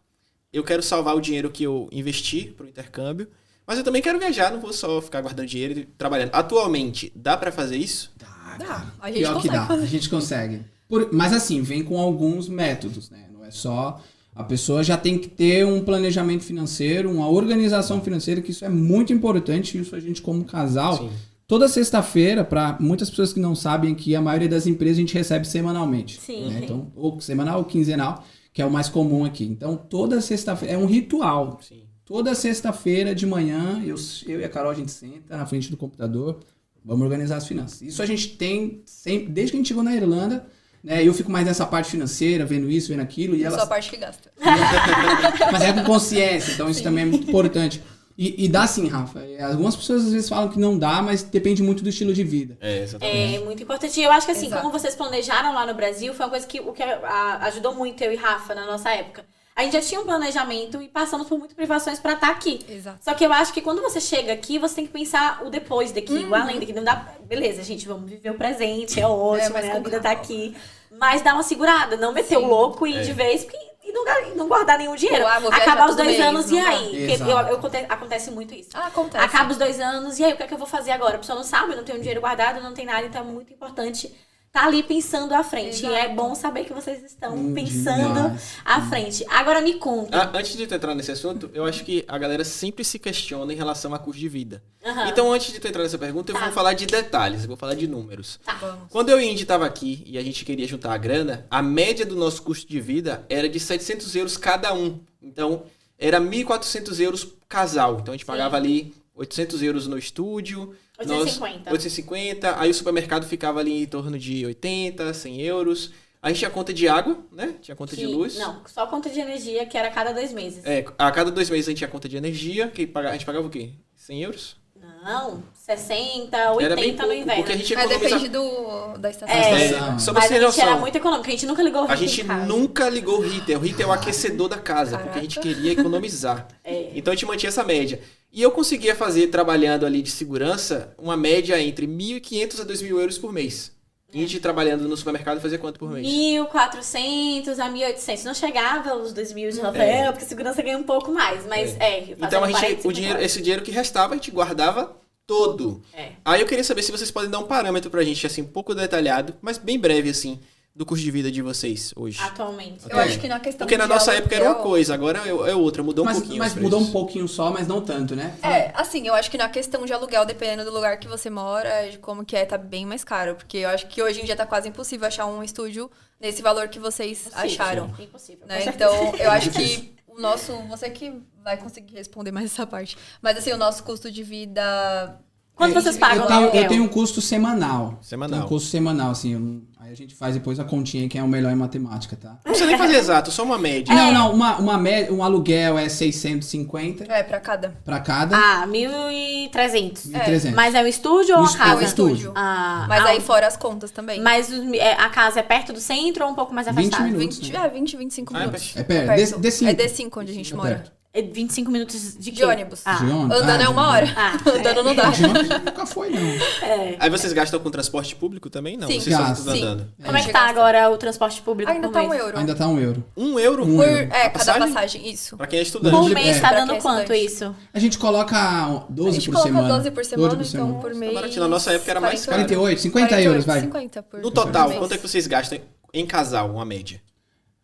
Speaker 2: eu quero salvar o dinheiro que eu investi pro intercâmbio, mas eu também quero viajar, não vou só ficar guardando dinheiro e trabalhando. Atualmente, dá pra fazer isso?
Speaker 3: Dá,
Speaker 4: Dá. A gente
Speaker 3: Pior que
Speaker 4: consegue
Speaker 3: dá,
Speaker 4: fazer.
Speaker 3: a gente consegue. Por- mas assim, vem com alguns métodos, né? Não é só. A pessoa já tem que ter um planejamento financeiro, uma organização financeira, que isso é muito importante. Isso a gente, como casal,
Speaker 2: Sim.
Speaker 3: Toda sexta-feira, para muitas pessoas que não sabem que a maioria das empresas a gente recebe semanalmente.
Speaker 1: Sim,
Speaker 3: né?
Speaker 1: sim.
Speaker 3: Então, ou semanal ou quinzenal, que é o mais comum aqui. Então, toda sexta-feira é um ritual.
Speaker 2: Sim.
Speaker 3: Toda sexta-feira de manhã, eu, eu e a Carol, a gente senta na frente do computador, vamos organizar as finanças. Isso a gente tem sempre, desde que a gente chegou na Irlanda, né? Eu fico mais nessa parte financeira, vendo isso, vendo aquilo, e
Speaker 4: Só a
Speaker 3: ela.
Speaker 4: parte que gasta.
Speaker 3: Mas é com consciência, então isso também é muito importante. E, e dá sim, Rafa. É, Algumas pessoas às vezes falam que não dá, mas depende muito do estilo de vida.
Speaker 2: É, exatamente.
Speaker 1: É muito importante. E eu acho que assim,
Speaker 4: Exato.
Speaker 1: como vocês planejaram lá no Brasil, foi uma coisa que, o que a- ajudou muito eu e Rafa na nossa época. A gente já tinha um planejamento e passamos por muitas privações pra estar aqui.
Speaker 4: Exato.
Speaker 1: Só que eu acho que quando você chega aqui, você tem que pensar o depois daqui,
Speaker 4: Uhum.
Speaker 1: o além daqui. Não dá. Beleza, gente, vamos viver o presente, é ótimo,
Speaker 4: mas
Speaker 1: né? A vida tá aqui. Mas dá uma segurada, não meter o
Speaker 4: Sim.
Speaker 1: louco e ir
Speaker 2: É.
Speaker 1: de vez porque, e não, e não guardar nenhum dinheiro.
Speaker 4: Pô, ah,
Speaker 1: Acabar os dois
Speaker 4: mês,
Speaker 1: anos e
Speaker 4: não
Speaker 1: aí? Eu, eu aconte- acontece muito isso.
Speaker 4: Ah, acontece.
Speaker 1: Acaba os dois anos, e aí, o que é que eu vou fazer agora? A pessoa não sabe, não tem um dinheiro guardado, não tem nada, então é muito importante estar ali pensando à frente. E é
Speaker 4: Exato.
Speaker 1: bom saber que vocês estão
Speaker 3: Hum,
Speaker 1: pensando
Speaker 3: demais.
Speaker 1: à frente. Agora me conta.
Speaker 2: Ah, antes de tu entrar nesse assunto, eu acho que a galera sempre se questiona em relação a custo de vida.
Speaker 1: Aham.
Speaker 2: Então, antes de tu entrar nessa pergunta, eu
Speaker 1: Tá.
Speaker 2: vou falar de detalhes, eu vou falar de números.
Speaker 1: Tá.
Speaker 4: Vamos.
Speaker 2: Quando eu e Indy tava aqui e a gente queria juntar a grana, a média do nosso custo de vida era de 700 euros cada um. Então, era 1.400 euros casal. Então, a gente pagava ali 800 euros no estúdio.
Speaker 1: 850.
Speaker 2: Nós, 850. Aí o supermercado ficava ali em torno de 80, 100 euros. A gente tinha conta de água, né? Tinha conta de
Speaker 1: Que-
Speaker 2: luz.
Speaker 1: Não, só conta de energia, que era a cada dois meses.
Speaker 2: É, a cada dois meses a gente tinha conta de energia, que a gente pagava o quê? 100 euros?
Speaker 1: Não, 60, 80
Speaker 2: Era bem
Speaker 1: no inverno.
Speaker 2: porque a gente
Speaker 4: É,
Speaker 2: economiza...
Speaker 4: depende do, da estação.
Speaker 1: É,
Speaker 3: estação.
Speaker 2: só pra
Speaker 1: Mas a gente era
Speaker 2: noção.
Speaker 1: muito econômico, a gente nunca ligou o
Speaker 2: A
Speaker 1: heater
Speaker 2: gente
Speaker 1: em casa.
Speaker 2: nunca ligou o heater. O heater é o aquecedor da casa, porque a gente queria economizar.
Speaker 1: É.
Speaker 2: Então a gente mantinha essa média. E eu conseguia fazer, trabalhando ali de segurança, uma média entre 1.500 a 2.000 euros por mês. E a gente trabalhando no supermercado fazia quanto por mês?
Speaker 1: 1.400 a 1.800. Não chegava aos 2.000 de Rafael, porque segurança ganha um pouco mais. Mas é,
Speaker 2: Então a gente,
Speaker 1: 40,
Speaker 2: o dinheiro,
Speaker 1: 50.
Speaker 2: esse dinheiro que restava, a gente guardava todo.
Speaker 1: É.
Speaker 2: Aí eu queria saber se vocês podem dar um parâmetro pra gente, assim, um pouco detalhado, mas bem breve, assim, do custo de vida de vocês hoje.
Speaker 1: Atualmente.
Speaker 4: Eu acho que na questão
Speaker 2: Porque na nossa época era uma
Speaker 4: aluguel-
Speaker 2: coisa, agora é é outra, mudou um
Speaker 3: Mas,
Speaker 2: pouquinho.
Speaker 3: mas mudou um pouquinho só, mas não tanto, né?
Speaker 4: É, assim, eu acho que na questão de aluguel, dependendo do lugar que você mora, de como que é, tá bem mais caro. Porque eu acho que hoje em dia tá quase impossível achar um estúdio nesse valor que vocês acharam.
Speaker 1: Impossível.
Speaker 4: né? Então, eu acho que o nosso. Você que vai conseguir responder mais essa parte. Mas assim, o nosso custo de vida.
Speaker 1: Quanto
Speaker 3: É,
Speaker 1: vocês pagam
Speaker 3: eu tenho, eu tenho um custo semanal.
Speaker 2: Semanal.
Speaker 3: Tenho um custo semanal, assim. eu aí a gente faz depois a continha, que é o melhor em matemática, tá?
Speaker 2: Não precisa nem fazer exato, só uma média.
Speaker 3: Não, não, uma, uma média, um aluguel é 650
Speaker 4: É, pra cada.
Speaker 3: pra cada,
Speaker 1: Ah, 1.300.
Speaker 3: 1.300.
Speaker 1: Mas é um estúdio ou
Speaker 3: No
Speaker 1: uma
Speaker 3: estúdio,
Speaker 1: casa?
Speaker 3: é um estúdio.
Speaker 1: Ah,
Speaker 4: Mas
Speaker 1: ah,
Speaker 4: aí fora as contas também.
Speaker 1: Mas os- é, a casa é perto do centro ou um pouco mais
Speaker 3: 20
Speaker 1: afastada?
Speaker 3: minutos.
Speaker 4: 20,
Speaker 3: né?
Speaker 4: é, 20, 25
Speaker 2: Ah, é
Speaker 4: minutos.
Speaker 3: É perto,
Speaker 4: Perto.
Speaker 3: D- D5.
Speaker 4: É D5 onde a gente
Speaker 3: É
Speaker 4: mora.
Speaker 3: perto.
Speaker 1: É 25 minutos de,
Speaker 4: De ônibus.
Speaker 1: Ah,
Speaker 3: De ônibus?
Speaker 4: Andando
Speaker 3: Ah,
Speaker 4: é uma hora.
Speaker 1: Ah,
Speaker 4: Andando não dá.
Speaker 3: De ônibus nunca foi, não.
Speaker 1: é.
Speaker 2: Aí vocês gastam com transporte público também? Não,
Speaker 4: Sim.
Speaker 2: vocês só
Speaker 3: Gasto.
Speaker 2: estão
Speaker 4: Sim.
Speaker 2: andando.
Speaker 1: Como é que tá agora o transporte público
Speaker 4: Ainda
Speaker 1: por
Speaker 4: tá um
Speaker 1: mês?
Speaker 4: euro.
Speaker 3: Ainda tá um euro.
Speaker 2: Um euro
Speaker 3: Um
Speaker 4: Por,
Speaker 3: euro.
Speaker 4: é, cada
Speaker 2: passagem?
Speaker 4: passagem, isso.
Speaker 2: pra quem é estudante.
Speaker 1: Por
Speaker 3: De-
Speaker 1: mês
Speaker 3: é.
Speaker 1: tá dando
Speaker 4: é
Speaker 1: quanto isso?
Speaker 3: A gente coloca 12
Speaker 4: a gente
Speaker 3: por
Speaker 4: coloca
Speaker 3: semana.
Speaker 4: 12 por semana,
Speaker 3: 12 por
Speaker 4: então
Speaker 3: semana.
Speaker 4: por
Speaker 2: Tá
Speaker 4: mês.
Speaker 2: baratinho. Na nossa época era mais
Speaker 4: 40,
Speaker 3: 48, 50 euros, vai.
Speaker 4: 50 por
Speaker 2: No total,
Speaker 4: por
Speaker 2: quanto é que vocês gastam em casal, uma média?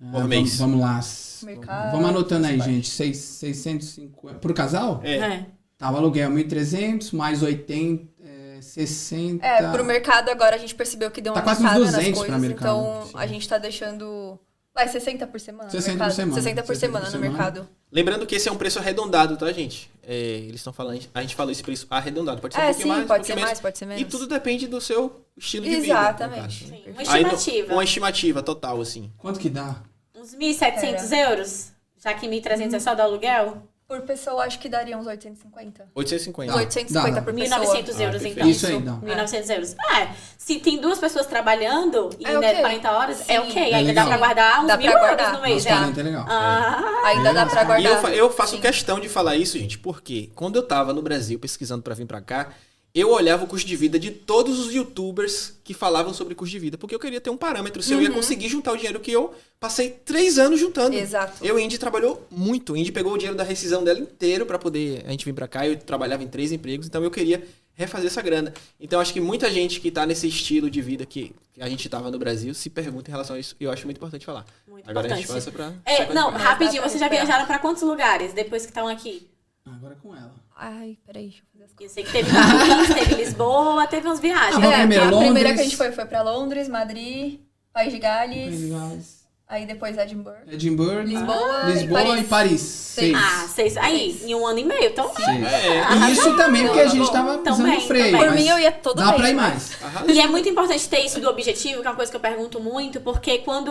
Speaker 3: Ah,
Speaker 2: Por mês.
Speaker 3: Vamos, vamos lá.
Speaker 4: Mercado,
Speaker 3: vamos anotando aí, gente. Seis- 650. Por casal?
Speaker 2: É.
Speaker 1: É.
Speaker 3: Tá, o aluguel 1.300, mais 80, é, 60.
Speaker 4: É, pro mercado agora a gente percebeu que deu uma
Speaker 3: Tá quase uns
Speaker 4: aumentada nas
Speaker 3: 200
Speaker 4: coisas,
Speaker 3: pra mercado.
Speaker 4: então a gente tá deixando... Vai, 60 por semana
Speaker 3: 60
Speaker 4: no
Speaker 3: por
Speaker 4: mercado.
Speaker 3: semana.
Speaker 4: 60 por
Speaker 3: 60
Speaker 4: semana
Speaker 3: por
Speaker 4: no
Speaker 3: semana.
Speaker 4: mercado.
Speaker 2: Lembrando que esse é um preço arredondado, tá, gente? É, eles estão falando, a gente falou esse preço arredondado. Pode ser um
Speaker 4: É,
Speaker 2: pouquinho
Speaker 4: sim,
Speaker 2: mais, um
Speaker 4: pode
Speaker 2: pouquinho
Speaker 4: ser
Speaker 2: menos.
Speaker 4: mais, pode ser menos.
Speaker 2: E tudo depende do seu estilo de vida.
Speaker 4: Exatamente.
Speaker 1: uma
Speaker 2: Aí,
Speaker 1: estimativa.
Speaker 2: uma estimativa total, assim.
Speaker 3: Quanto que dá?
Speaker 1: Uns 1.700 euros? Já que 1.300 é só do aluguel?
Speaker 4: Por pessoa, acho que daria uns 850.
Speaker 2: 850.
Speaker 3: Dá.
Speaker 4: 850 por pessoa.
Speaker 1: 1.900
Speaker 2: Ah,
Speaker 1: euros,
Speaker 2: perfeito.
Speaker 1: então.
Speaker 3: Isso aí, dá.
Speaker 1: 1.900 euros. É, se tem duas pessoas trabalhando e
Speaker 4: É
Speaker 1: né,
Speaker 4: ok.
Speaker 1: 40 horas, é
Speaker 4: Sim.
Speaker 1: ok.
Speaker 3: É
Speaker 1: Ainda
Speaker 3: legal.
Speaker 1: dá pra guardar uns
Speaker 4: Dá
Speaker 1: mil
Speaker 4: pra
Speaker 1: euros
Speaker 4: guardar.
Speaker 1: no mês,
Speaker 3: Nossa,
Speaker 1: já.
Speaker 3: 40 é legal.
Speaker 1: Ah,
Speaker 4: Ainda dá pra
Speaker 2: E
Speaker 4: guardar.
Speaker 2: eu, fa- eu faço
Speaker 4: Sim.
Speaker 2: questão de falar isso, gente, porque quando eu tava no Brasil pesquisando pra vir pra cá, eu olhava o custo de vida de todos os youtubers que falavam sobre custo de vida, porque eu queria ter um parâmetro se eu
Speaker 4: Uhum.
Speaker 2: ia conseguir juntar o dinheiro que eu passei três anos juntando.
Speaker 4: Exato.
Speaker 2: Eu, Indy, trabalhou muito. Indy pegou o dinheiro da rescisão dela inteiro pra poder a gente vir pra cá. Eu trabalhava em três empregos, então eu queria refazer essa grana. Então acho que muita gente que tá nesse estilo de vida que, a gente tava no Brasil se pergunta em relação a isso. E eu acho muito importante falar.
Speaker 1: Muito
Speaker 2: Agora a gente
Speaker 1: importante.
Speaker 2: passa pra.
Speaker 1: É, não, rapidinho, vocês já viajaram pra quantos lugares depois que estão aqui?
Speaker 3: Agora é com ela.
Speaker 4: Ai, peraí, deixa eu fazer as
Speaker 1: Eu sei que teve Paris, teve Lisboa, teve umas viagens.
Speaker 3: Ah, vamos
Speaker 1: né?
Speaker 3: primeiro,
Speaker 4: a
Speaker 3: Londres.
Speaker 4: primeira que a gente foi foi pra Londres, Madrid, País de Gales,
Speaker 3: Gales,
Speaker 4: aí depois Edinburgh,
Speaker 3: Edimburgo,
Speaker 4: Lisboa,
Speaker 3: Lisboa
Speaker 4: e
Speaker 3: e
Speaker 4: Paris.
Speaker 3: Paris. Seis.
Speaker 1: Ah, seis. Aí, em um ano e meio. Então,
Speaker 3: Seis.
Speaker 2: É.
Speaker 3: E isso também porque a gente tava pisando
Speaker 1: Também,
Speaker 3: no freio.
Speaker 1: também.
Speaker 4: Por
Speaker 3: mas
Speaker 4: mim, eu ia todo
Speaker 3: Dá
Speaker 4: mês,
Speaker 3: pra ir
Speaker 4: mas-
Speaker 3: mais.
Speaker 2: Arrasa.
Speaker 1: E é muito importante ter isso do objetivo, que é uma coisa que eu pergunto muito, porque quando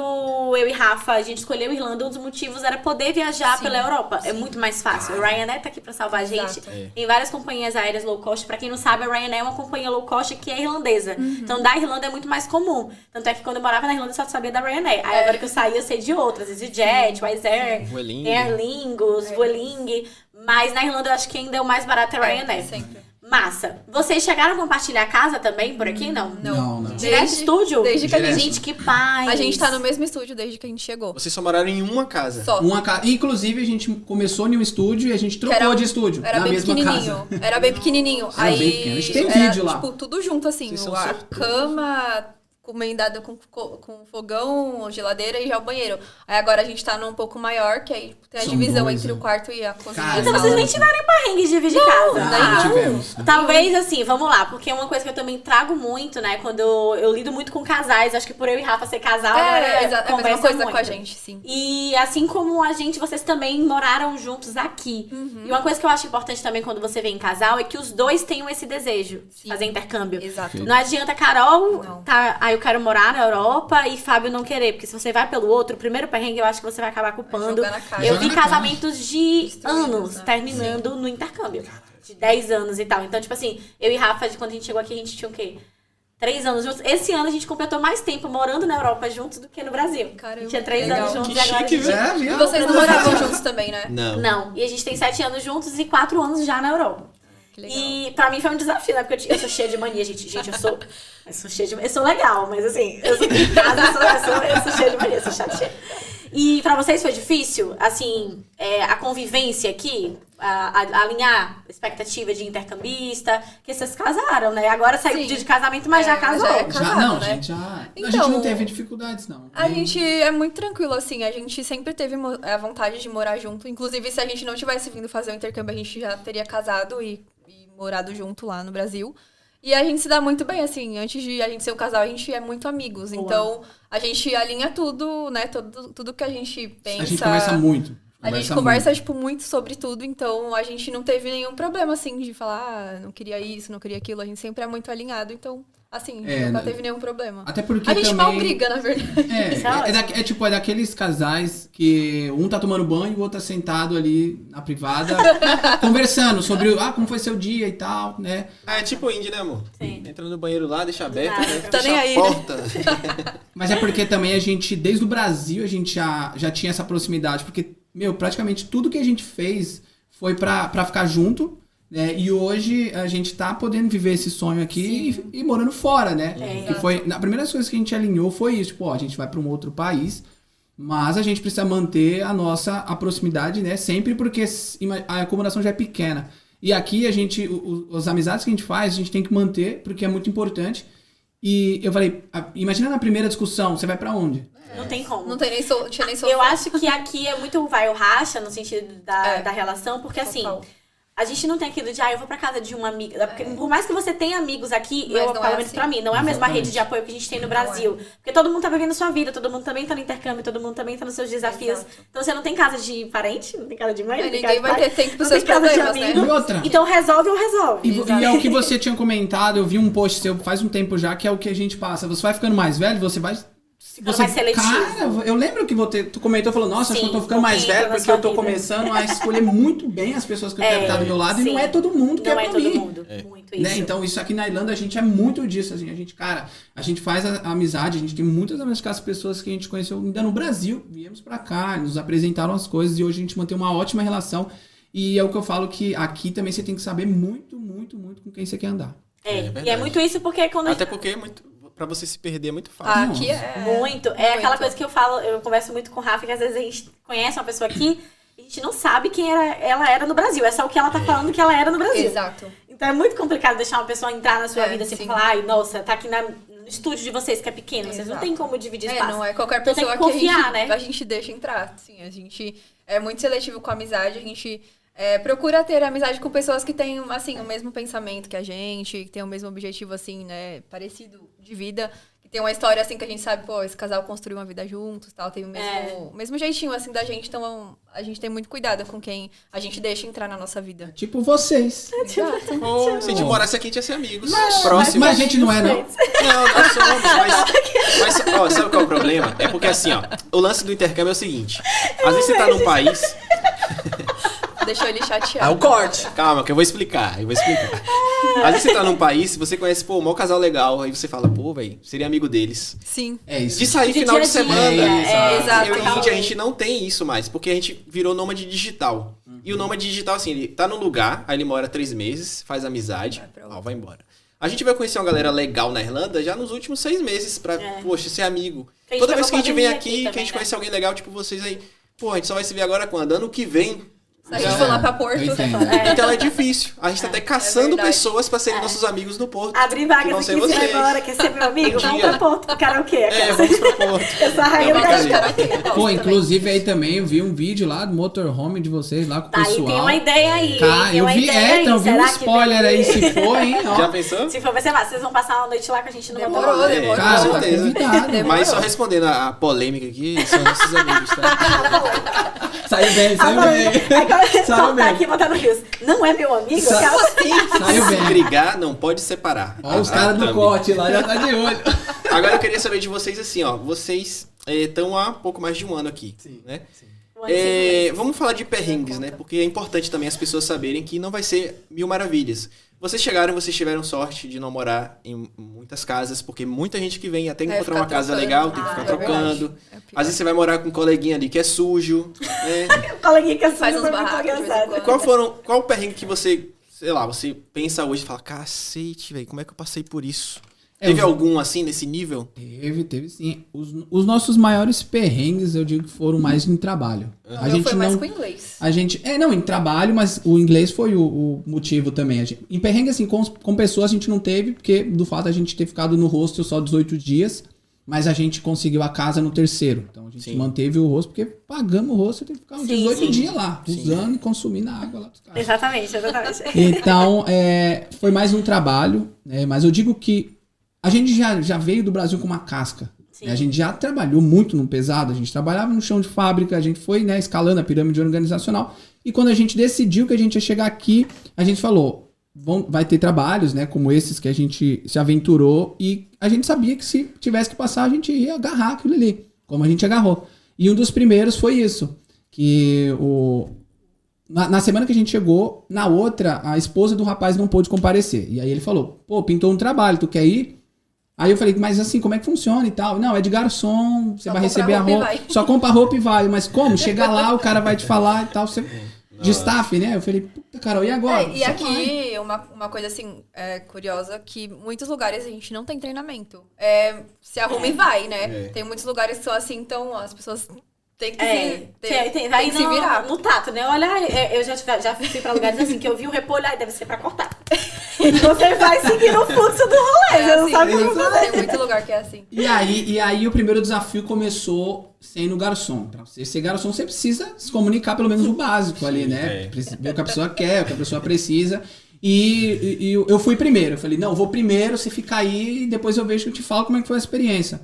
Speaker 1: eu e Rafa, a gente escolheu Irlanda, um dos motivos era poder viajar
Speaker 4: Sim,
Speaker 1: pela Europa. É muito mais fácil. O Ryanair tá aqui pra salvar a gente.
Speaker 2: É.
Speaker 1: Tem várias companhias aéreas low cost. Pra quem não sabe, a Ryanair é uma companhia low cost que é irlandesa.
Speaker 4: Uhum.
Speaker 1: Então, da Irlanda é muito mais comum. Tanto é que quando eu morava na Irlanda, eu só sabia da Ryanair. Aí,
Speaker 4: É.
Speaker 1: agora que eu saí, eu sei de outras. EasyJet, Wizz Air,
Speaker 2: Vueling.
Speaker 1: Aer Lingus, Vueling. Mas na Irlanda, eu acho que ainda é o mais barato é a Ryanair.
Speaker 4: sempre.
Speaker 1: Massa. Vocês chegaram a compartilhar casa também por aqui? Não.
Speaker 3: Não, não.
Speaker 1: Direto
Speaker 4: Desde-
Speaker 1: estúdio?
Speaker 4: Desde que a
Speaker 3: Direto.
Speaker 4: gente...
Speaker 1: Gente, que paz.
Speaker 4: A gente tá no mesmo estúdio desde que a gente chegou.
Speaker 2: Vocês só moraram em uma casa.
Speaker 4: Só.
Speaker 3: Uma ca... Inclusive, a gente começou em um estúdio e a gente trocou
Speaker 4: Era
Speaker 3: de estúdio.
Speaker 4: Era
Speaker 3: na
Speaker 4: bem
Speaker 3: mesma
Speaker 4: pequenininho.
Speaker 3: casa.
Speaker 4: Era bem pequenininho.
Speaker 3: Era
Speaker 4: Aí
Speaker 3: bem pequeno. A gente tem
Speaker 4: era,
Speaker 3: vídeo lá.
Speaker 4: Tipo, tudo junto assim.
Speaker 2: Vocês são
Speaker 4: A
Speaker 2: sortudos.
Speaker 4: cama comendada com, co- com fogão, geladeira e já o banheiro. Aí agora a gente tá num pouco maior, que aí tem a
Speaker 3: São
Speaker 4: divisão
Speaker 3: dois,
Speaker 4: entre
Speaker 3: é.
Speaker 4: o quarto e a cozinha.
Speaker 3: Cara,
Speaker 1: Então vocês nem tiveram perrengue de dividir casa.
Speaker 4: nem
Speaker 1: Ah,
Speaker 3: tivemos. né?
Speaker 1: Talvez assim, vamos lá, porque é uma coisa que eu também trago muito, né? Quando eu, eu lido muito com casais, acho que por eu e Rafa ser casal,
Speaker 4: É, é a mesma coisa
Speaker 1: muito.
Speaker 4: com a gente, sim.
Speaker 1: E assim como a gente, vocês também moraram juntos aqui.
Speaker 4: Uhum.
Speaker 1: E uma coisa que eu acho importante também quando você vem em casal é que os dois tenham esse desejo de
Speaker 4: Sim.
Speaker 1: fazer intercâmbio.
Speaker 4: Exato.
Speaker 1: Não adianta Carol,
Speaker 4: Não.
Speaker 1: tá, aí eu quero morar na Europa e Fábio não querer, porque se você vai pelo outro, o primeiro perrengue eu acho que você vai acabar culpando. Eu vi casamentos de anos
Speaker 4: né?
Speaker 1: terminando no intercâmbio. de 10 anos e tal. Então, tipo assim, eu e Rafa, quando a gente chegou aqui, a gente tinha o quê? Três anos juntos. Esse ano a gente completou mais tempo morando na Europa juntos do que no Brasil.
Speaker 4: Caramba,
Speaker 1: tinha três
Speaker 4: legal.
Speaker 1: anos juntos
Speaker 2: Que
Speaker 1: e agora.
Speaker 2: chique,
Speaker 1: gente-
Speaker 2: viu?
Speaker 3: É?
Speaker 4: E vocês não moravam juntos também, né?
Speaker 2: Não.
Speaker 1: Não. E a gente tem sete anos juntos e quatro anos já na Europa.
Speaker 4: Que legal.
Speaker 1: E pra mim foi um desafio, né? Porque eu, tinha- eu sou cheia de mania, gente. Gente, eu sou. Eu sou cheia de Eu sou legal, mas assim, eu sou em casa, eu sou, eu sou, eu sou cheia de mania, eu sou chateada. E pra vocês foi difícil, assim, é, a convivência aqui, a, a- alinhar expectativa de intercambista, que vocês casaram, né? Agora saiu o pedido de casamento, mas
Speaker 4: É,
Speaker 1: já casou.
Speaker 4: já é
Speaker 3: Já,
Speaker 4: casado,
Speaker 3: não,
Speaker 4: né?
Speaker 3: gente, já. a
Speaker 4: Então,
Speaker 3: gente não teve dificuldades, não.
Speaker 4: A
Speaker 3: Nem-
Speaker 4: gente é muito tranquilo, assim, a gente sempre teve a vontade de morar junto. Inclusive, se a gente não tivesse vindo fazer o intercâmbio, a gente já teria casado e, e morado junto lá no Brasil. E a gente se dá muito bem, assim, antes de a gente ser um casal, a gente é muito amigos. Então, a gente alinha tudo, né? Tudo, tudo que a gente pensa.
Speaker 3: A gente conversa muito.
Speaker 4: A gente conversa, tipo, muito sobre tudo, então a gente não teve nenhum problema, assim, de falar, ah, não queria isso, não queria aquilo. A gente sempre é muito alinhado, então, assim,
Speaker 3: É,
Speaker 4: nunca
Speaker 3: né?
Speaker 4: teve nenhum problema.
Speaker 3: Até porque
Speaker 4: A gente
Speaker 3: também...
Speaker 4: mal briga, na verdade.
Speaker 3: É,
Speaker 1: é
Speaker 3: é,
Speaker 1: ótimo.
Speaker 3: da- é tipo, é daqueles casais que um tá tomando banho e o outro tá sentado ali na privada, conversando sobre ah, como foi seu dia e tal, né?
Speaker 2: Ah, é tipo indie, né, amor?
Speaker 1: Sim.
Speaker 2: Entra no banheiro lá, deixa aberto,
Speaker 1: nada.
Speaker 2: né?
Speaker 4: Tá
Speaker 2: fecha
Speaker 4: nem
Speaker 2: a
Speaker 4: aí.
Speaker 2: porta.
Speaker 3: Mas é porque também a gente, desde o Brasil, a gente já, já tinha essa proximidade, porque, meu, praticamente tudo que a gente fez foi pra, pra ficar junto, né? E hoje a gente tá podendo viver esse sonho aqui e, e morando fora, né?
Speaker 1: É.
Speaker 3: que foi, a primeira coisa que a gente alinhou foi isso, tipo, ó, a gente vai pra um outro país, mas a gente precisa manter a nossa a proximidade, né? Sempre porque a acomodação já é pequena. E aqui a gente, o- o- as amizades que a gente faz, a gente tem que manter, porque é muito importante. E eu falei, a- imagina na primeira discussão, você vai pra onde?
Speaker 1: Não tem como.
Speaker 4: Não tem nem so, tinha nem
Speaker 1: Eu
Speaker 4: sofá.
Speaker 1: acho que aqui é muito vai o racha no sentido da,
Speaker 4: É.
Speaker 1: da relação, porque assim,
Speaker 4: Total.
Speaker 1: A gente não tem aquilo de, ah, eu vou pra casa de uma amiga. Porque, Por mais que você tenha amigos aqui,
Speaker 4: Mas
Speaker 1: eu
Speaker 4: é
Speaker 1: menos
Speaker 4: assim.
Speaker 1: pra mim, não é a mesma
Speaker 3: Exatamente.
Speaker 1: rede de apoio que a gente tem no
Speaker 4: Não
Speaker 1: Brasil. Porque todo mundo tá vivendo a sua vida, todo mundo também tá no intercâmbio, todo mundo também tá nos seus desafios.
Speaker 4: Exato.
Speaker 1: Então você não tem casa de parente, não tem casa de mãe,
Speaker 4: É,
Speaker 1: não tem
Speaker 4: ninguém
Speaker 1: casa
Speaker 4: vai
Speaker 1: pai,
Speaker 4: ter tempo pros seus
Speaker 1: tem casa de
Speaker 4: problemas, né?
Speaker 3: E outra.
Speaker 1: Então resolve ou resolve.
Speaker 3: E, e é o que você tinha comentado, eu vi um post seu faz um tempo já, que é o que a gente passa. Você vai ficando mais velho, você vai. Você,
Speaker 1: mais seletivo.
Speaker 3: Cara, eu lembro que você, tu comentou, falou, nossa, acho que eu tô
Speaker 1: Sim,
Speaker 3: ficando mais velho porque eu tô
Speaker 1: vida.
Speaker 3: começando a escolher muito bem as pessoas que eu
Speaker 1: É,
Speaker 3: quero estar do meu lado e não
Speaker 1: sim.
Speaker 3: é todo mundo que
Speaker 1: Não
Speaker 3: é,
Speaker 1: é
Speaker 3: pra
Speaker 1: todo
Speaker 3: mim.
Speaker 1: mundo. Muito isso.
Speaker 3: Né? Então, isso aqui na Irlanda, a gente é muito disso, assim, a gente, cara, a gente faz a, a amizade, a gente tem muitas amizades com as pessoas que a gente conheceu ainda no Brasil, viemos pra cá, nos apresentaram as coisas e hoje a gente mantém uma ótima relação e é o que eu falo que aqui também você tem que saber muito, muito, muito com quem você quer andar.
Speaker 1: É,
Speaker 2: É
Speaker 1: e é muito isso porque quando
Speaker 2: Até porque é muito. Pra você se perder é muito
Speaker 4: Ah,
Speaker 2: fácil.
Speaker 4: aqui é.
Speaker 1: Muito. É aquela
Speaker 4: muito.
Speaker 1: coisa que eu falo, eu converso muito com o Rafa, que às vezes a gente conhece uma pessoa aqui e a gente não sabe quem era, ela era no Brasil. É só o que ela tá falando que ela era no Brasil.
Speaker 4: Exato.
Speaker 1: Então é muito complicado deixar uma pessoa entrar na sua
Speaker 4: É,
Speaker 1: vida assim,
Speaker 4: sim.
Speaker 1: falar, ai, nossa, tá aqui na, no estúdio de vocês que é pequeno, vocês não
Speaker 4: Exato.
Speaker 1: tem como dividir
Speaker 4: É,
Speaker 1: espaço.
Speaker 4: não é qualquer
Speaker 1: Então tem
Speaker 4: pessoa
Speaker 1: que
Speaker 4: que,
Speaker 1: confiar,
Speaker 4: a, gente,
Speaker 1: né?
Speaker 4: a gente deixa entrar. Sim, a gente é muito seletivo com a amizade, a gente é, procura ter amizade com pessoas que têm, assim, o mesmo pensamento que a gente, que têm o mesmo objetivo, assim, né, parecido de vida, que tem uma história, assim, que a gente sabe, pô, esse casal construiu uma vida juntos, tal, tem o mesmo,
Speaker 1: É.
Speaker 4: o mesmo jeitinho, assim, da gente, então a gente tem muito cuidado com quem a gente deixa entrar na nossa vida.
Speaker 3: Tipo vocês.
Speaker 4: Exato.
Speaker 2: Ou se a gente morasse aqui, a gente ia ser amigos.
Speaker 3: Mas,
Speaker 2: Próximo.
Speaker 3: mas a gente não é, não.
Speaker 2: Não, nós somos, mas, mas ó, sabe qual é o problema? É porque assim, ó, o lance do intercâmbio é o seguinte: às vezes você tá num país.
Speaker 4: Deixou ele chateado.
Speaker 2: o corte! Calma, que eu vou explicar, eu vou explicar. Às vezes você tá num país, você conhece, pô, o maior casal legal, aí você fala, pô, velho, seria amigo deles.
Speaker 4: Sim.
Speaker 3: É isso.
Speaker 2: De sair
Speaker 1: De
Speaker 2: final
Speaker 1: dia
Speaker 2: de semana.
Speaker 1: é,
Speaker 4: exato.
Speaker 2: Eu e Índia, a gente não tem isso mais, porque a gente virou nômade digital. E o nômade digital, assim, ele tá num lugar, aí ele mora três meses, faz amizade,
Speaker 4: Vai
Speaker 2: ó, vai embora. A gente vai conhecer uma galera legal na Irlanda já nos últimos seis meses pra,
Speaker 1: É.
Speaker 2: poxa, ser amigo. Toda vez que a gente vem aqui,
Speaker 1: aqui
Speaker 2: que a
Speaker 1: também,
Speaker 2: gente
Speaker 1: né?
Speaker 2: conhece alguém legal, tipo vocês aí, pô, a gente só vai se ver agora quando? Ano que vem.
Speaker 4: Se a gente for lá pra Porto,
Speaker 3: entendo.
Speaker 1: É.
Speaker 2: Então é difícil. A gente tá até caçando
Speaker 4: verdade.
Speaker 2: pessoas pra serem nossos amigos no Porto.
Speaker 1: Abrir
Speaker 2: que
Speaker 1: vagas aqui,
Speaker 2: vocês.
Speaker 1: embora, quer ser meu amigo?
Speaker 2: Um
Speaker 1: Vamos pra Porto, karaokê.
Speaker 2: É, vamos pro Porto.
Speaker 1: Eu sou a rainha do karaokê.
Speaker 3: Pô, inclusive aí também eu vi um vídeo lá do motorhome de vocês lá com o
Speaker 1: Tá,
Speaker 3: pessoal.
Speaker 1: e tem uma ideia aí. Tem
Speaker 3: eu
Speaker 1: uma
Speaker 3: vi,
Speaker 1: ideia
Speaker 3: é,
Speaker 1: aí.
Speaker 3: então eu vi um spoiler aí, se for, hein?
Speaker 2: Já pensou?
Speaker 1: Se for, vai ser massa. Vocês vão passar uma noite lá com a gente no
Speaker 4: Demorou,
Speaker 1: motorhome.
Speaker 2: É,
Speaker 4: demorou.
Speaker 2: com
Speaker 3: Cara, tá
Speaker 2: certeza.
Speaker 4: Demorou.
Speaker 2: Mas só respondendo a, polêmica aqui, são nossos amigos, tá?
Speaker 3: Saiu bem, saiu bem. Saiu
Speaker 1: voltar
Speaker 3: bem.
Speaker 1: aqui e botar no Rios. Não é meu amigo?
Speaker 3: Sa- Saiu
Speaker 2: Se brigar, não pode separar.
Speaker 3: Ó, os caras do corte lá já tá de olho.
Speaker 2: Agora eu queria saber de vocês assim, ó. Vocês estão há pouco mais de um ano aqui,
Speaker 3: Sim,
Speaker 2: né?
Speaker 1: Em
Speaker 2: É, vamos falar de perrengues, né? Porque é importante também as pessoas saberem que não vai ser mil maravilhas. Vocês chegaram, vocês tiveram sorte de não morar em muitas casas, porque muita gente que vem até
Speaker 4: É,
Speaker 2: encontrar uma casa
Speaker 4: trocando.
Speaker 2: legal, tem que
Speaker 1: Ah,
Speaker 2: ficar
Speaker 1: é
Speaker 2: trocando.
Speaker 4: É.
Speaker 2: Às vezes você vai morar com um coleguinha ali que é sujo, né?
Speaker 1: O coleguinha que é
Speaker 4: Faz uns
Speaker 1: muito
Speaker 4: barracos.
Speaker 2: Qual foram, qual o perrengue que você, sei lá, você pensa hoje e fala, cacete, velho, como é que eu passei por isso?
Speaker 3: É,
Speaker 2: Teve
Speaker 3: os-
Speaker 2: algum assim nesse nível?
Speaker 3: Teve, teve sim. Os, os nossos maiores perrengues, eu digo que foram mais em trabalho. A gente
Speaker 4: foi mais
Speaker 3: não.
Speaker 4: com inglês.
Speaker 3: A gente. É, não, em trabalho, mas o inglês foi o, o motivo também. A gente, em perrengue, assim, com, com pessoas a gente não teve, porque do fato a gente ter ficado no hostel só 18 dias, mas a gente conseguiu a casa no terceiro. Então a gente
Speaker 2: Sim.
Speaker 3: manteve o hostel, porque pagamos o hostel, tem que ficar uns
Speaker 1: Sim,
Speaker 3: 18
Speaker 1: sim.
Speaker 3: dias lá,
Speaker 2: Sim.
Speaker 3: usando e consumindo a água lá dos caras.
Speaker 1: Exatamente, exatamente.
Speaker 3: Então, é, foi mais um trabalho, né? Mas eu digo que a gente já, já veio do Brasil com uma casca. Né? A gente já trabalhou muito no pesado, a gente trabalhava no chão de fábrica, a gente foi né, escalando a pirâmide organizacional. E quando a gente decidiu que a gente ia chegar aqui, a gente falou: vão, vai ter trabalhos, né? Como esses que a gente se aventurou. E a gente sabia que se tivesse que passar, a gente ia agarrar aquilo ali, como a gente agarrou. E um dos primeiros foi isso. Que o, na, na semana que a gente chegou, na outra, a esposa do rapaz não pôde comparecer. E aí ele falou: pô, pintou um trabalho, tu quer ir? Aí eu falei, mas assim, como é que funciona e tal? Não, é de garçom, você
Speaker 4: Só
Speaker 3: vai receber a
Speaker 4: roupa
Speaker 3: roupa. Só compra roupa e vai. Mas como? Chega lá, o cara vai te falar e tal. Você... De staff, né? Eu falei, puta, Carol, e agora?
Speaker 4: É, e
Speaker 3: Só vai.
Speaker 4: aqui, uma, uma coisa assim, é, curiosa, que muitos lugares a gente não tem treinamento. É, se arruma e vai, né?
Speaker 2: É.
Speaker 4: Tem muitos lugares que são assim, então as pessoas têm que,
Speaker 1: É,
Speaker 4: se,
Speaker 1: tem,
Speaker 4: tem,
Speaker 1: tem, vai
Speaker 4: tem que se
Speaker 1: no,
Speaker 4: virar.
Speaker 1: no tato, né? Olha, eu eu já, tive- já fui pra lugares assim que eu vi um repolho, aí deve ser pra cortar. E você vai seguindo o fluxo do rolê,
Speaker 4: É
Speaker 1: você não
Speaker 4: assim,
Speaker 1: sabe o
Speaker 4: tem,
Speaker 1: fazer.
Speaker 4: tem muito lugar que é assim.
Speaker 3: E aí, e aí o primeiro desafio começou sendo garçom. Pra você ser garçom, você precisa se comunicar pelo menos o básico ali, né?
Speaker 2: é.
Speaker 3: Ver o que a pessoa quer, o que a pessoa precisa. E, e- e eu fui primeiro. Eu falei, não, eu vou primeiro, você fica aí e depois eu vejo que eu te falo como é que foi a experiência.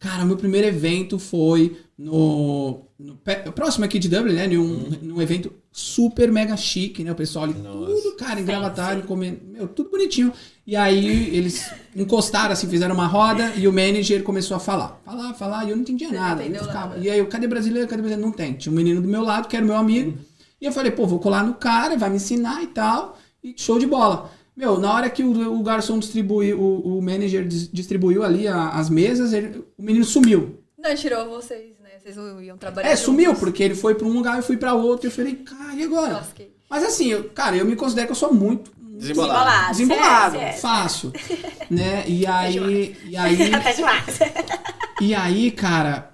Speaker 3: Cara, meu primeiro evento foi no, no próximo aqui de Dublin, né? Num, num evento super mega chique, né? O pessoal ali,
Speaker 2: Nossa.
Speaker 3: tudo, cara, engravatado, comendo, meu, tudo bonitinho. E aí eles encostaram, assim, fizeram uma roda e o manager começou a falar. Falar, falar, e eu não entendia
Speaker 4: Você não
Speaker 3: nada. Eu
Speaker 4: entendeu
Speaker 3: ficava,
Speaker 4: nada.
Speaker 3: e aí, eu, cadê brasileiro? Cadê brasileiro? Não tem. Tinha um menino do meu lado, que era meu amigo. E eu falei, pô, vou colar no cara, vai me ensinar e tal. E show de bola. Meu, na hora que o, o garçom distribuiu, o, o manager dis- distribuiu ali a- as mesas, ele- o menino sumiu.
Speaker 4: Não, tirou vocês? Vocês não iam trabalhar
Speaker 3: É, sumiu,
Speaker 4: juntos.
Speaker 3: porque ele foi pra um lugar, eu fui pra outro. Eu falei, cara, e agora?
Speaker 4: Lasquei.
Speaker 3: Mas assim, eu- cara, eu me considero que eu sou muito
Speaker 2: Desembolado.
Speaker 3: desembolado,
Speaker 1: CS,
Speaker 3: fácil, né? E aí, e aí,
Speaker 1: Até demais.
Speaker 3: e aí, cara,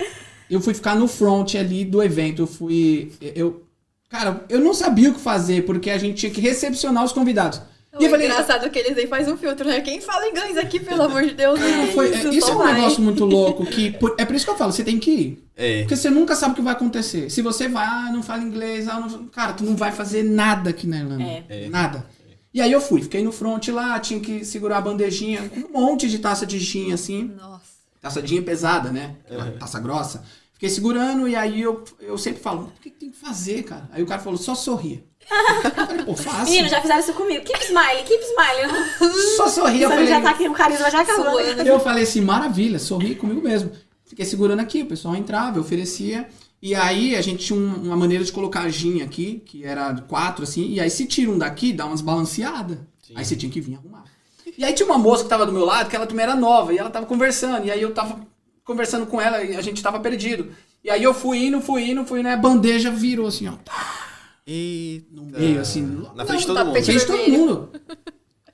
Speaker 3: eu fui ficar no front ali do evento. Eu fui, eu, cara, eu não sabia o que fazer porque a gente tinha que recepcionar os convidados. E eu
Speaker 4: O
Speaker 3: falei,
Speaker 4: engraçado é que eles nem fazem um filtro, né? Quem fala inglês aqui, pelo amor de Deus,
Speaker 3: Cara,
Speaker 4: é
Speaker 3: foi-
Speaker 4: isso,
Speaker 3: isso é um
Speaker 4: vai.
Speaker 3: negócio muito louco que por- é por isso que eu falo, você tem que ir.
Speaker 2: É.
Speaker 3: Porque você nunca sabe o que vai acontecer. Se você vai, ah, não fala inglês, ah, não... cara, tu não vai fazer nada aqui na Irlanda.
Speaker 1: É.
Speaker 2: É.
Speaker 3: Nada. E aí eu fui, fiquei no front lá, tinha que segurar a bandejinha um monte de taça de gin assim.
Speaker 4: Nossa.
Speaker 3: Taça de gin é pesada, né? Taça grossa. Fiquei segurando e aí eu, eu sempre falo, o que, que tem que fazer, cara? Aí o cara falou, só sorria. Eu falei, pô, fácil.
Speaker 1: Menino, já fizeram isso comigo. Keep smile, keep smile.
Speaker 3: Só sorria. Eu falei,
Speaker 1: já tá aqui, o carisma já acabando.
Speaker 4: Suando.
Speaker 3: Eu falei assim, maravilha, sorri comigo mesmo. Fiquei segurando aqui, o pessoal entrava, eu oferecia. E aí a gente tinha um- uma maneira de colocar gin aqui, que era quatro, assim. E aí se tira um daqui, dá umas balanceadas. Aí você tinha que vir arrumar. E aí tinha uma moça que tava do meu lado, que ela também era nova, e ela tava conversando. E aí eu tava conversando com ela e a gente tava perdido. E aí eu fui indo, fui indo, fui indo, e a bandeja virou assim, ó.
Speaker 2: E
Speaker 3: No meio, assim.
Speaker 2: Na frente de todo
Speaker 4: Não,
Speaker 2: mundo.
Speaker 3: Na frente de todo mundo.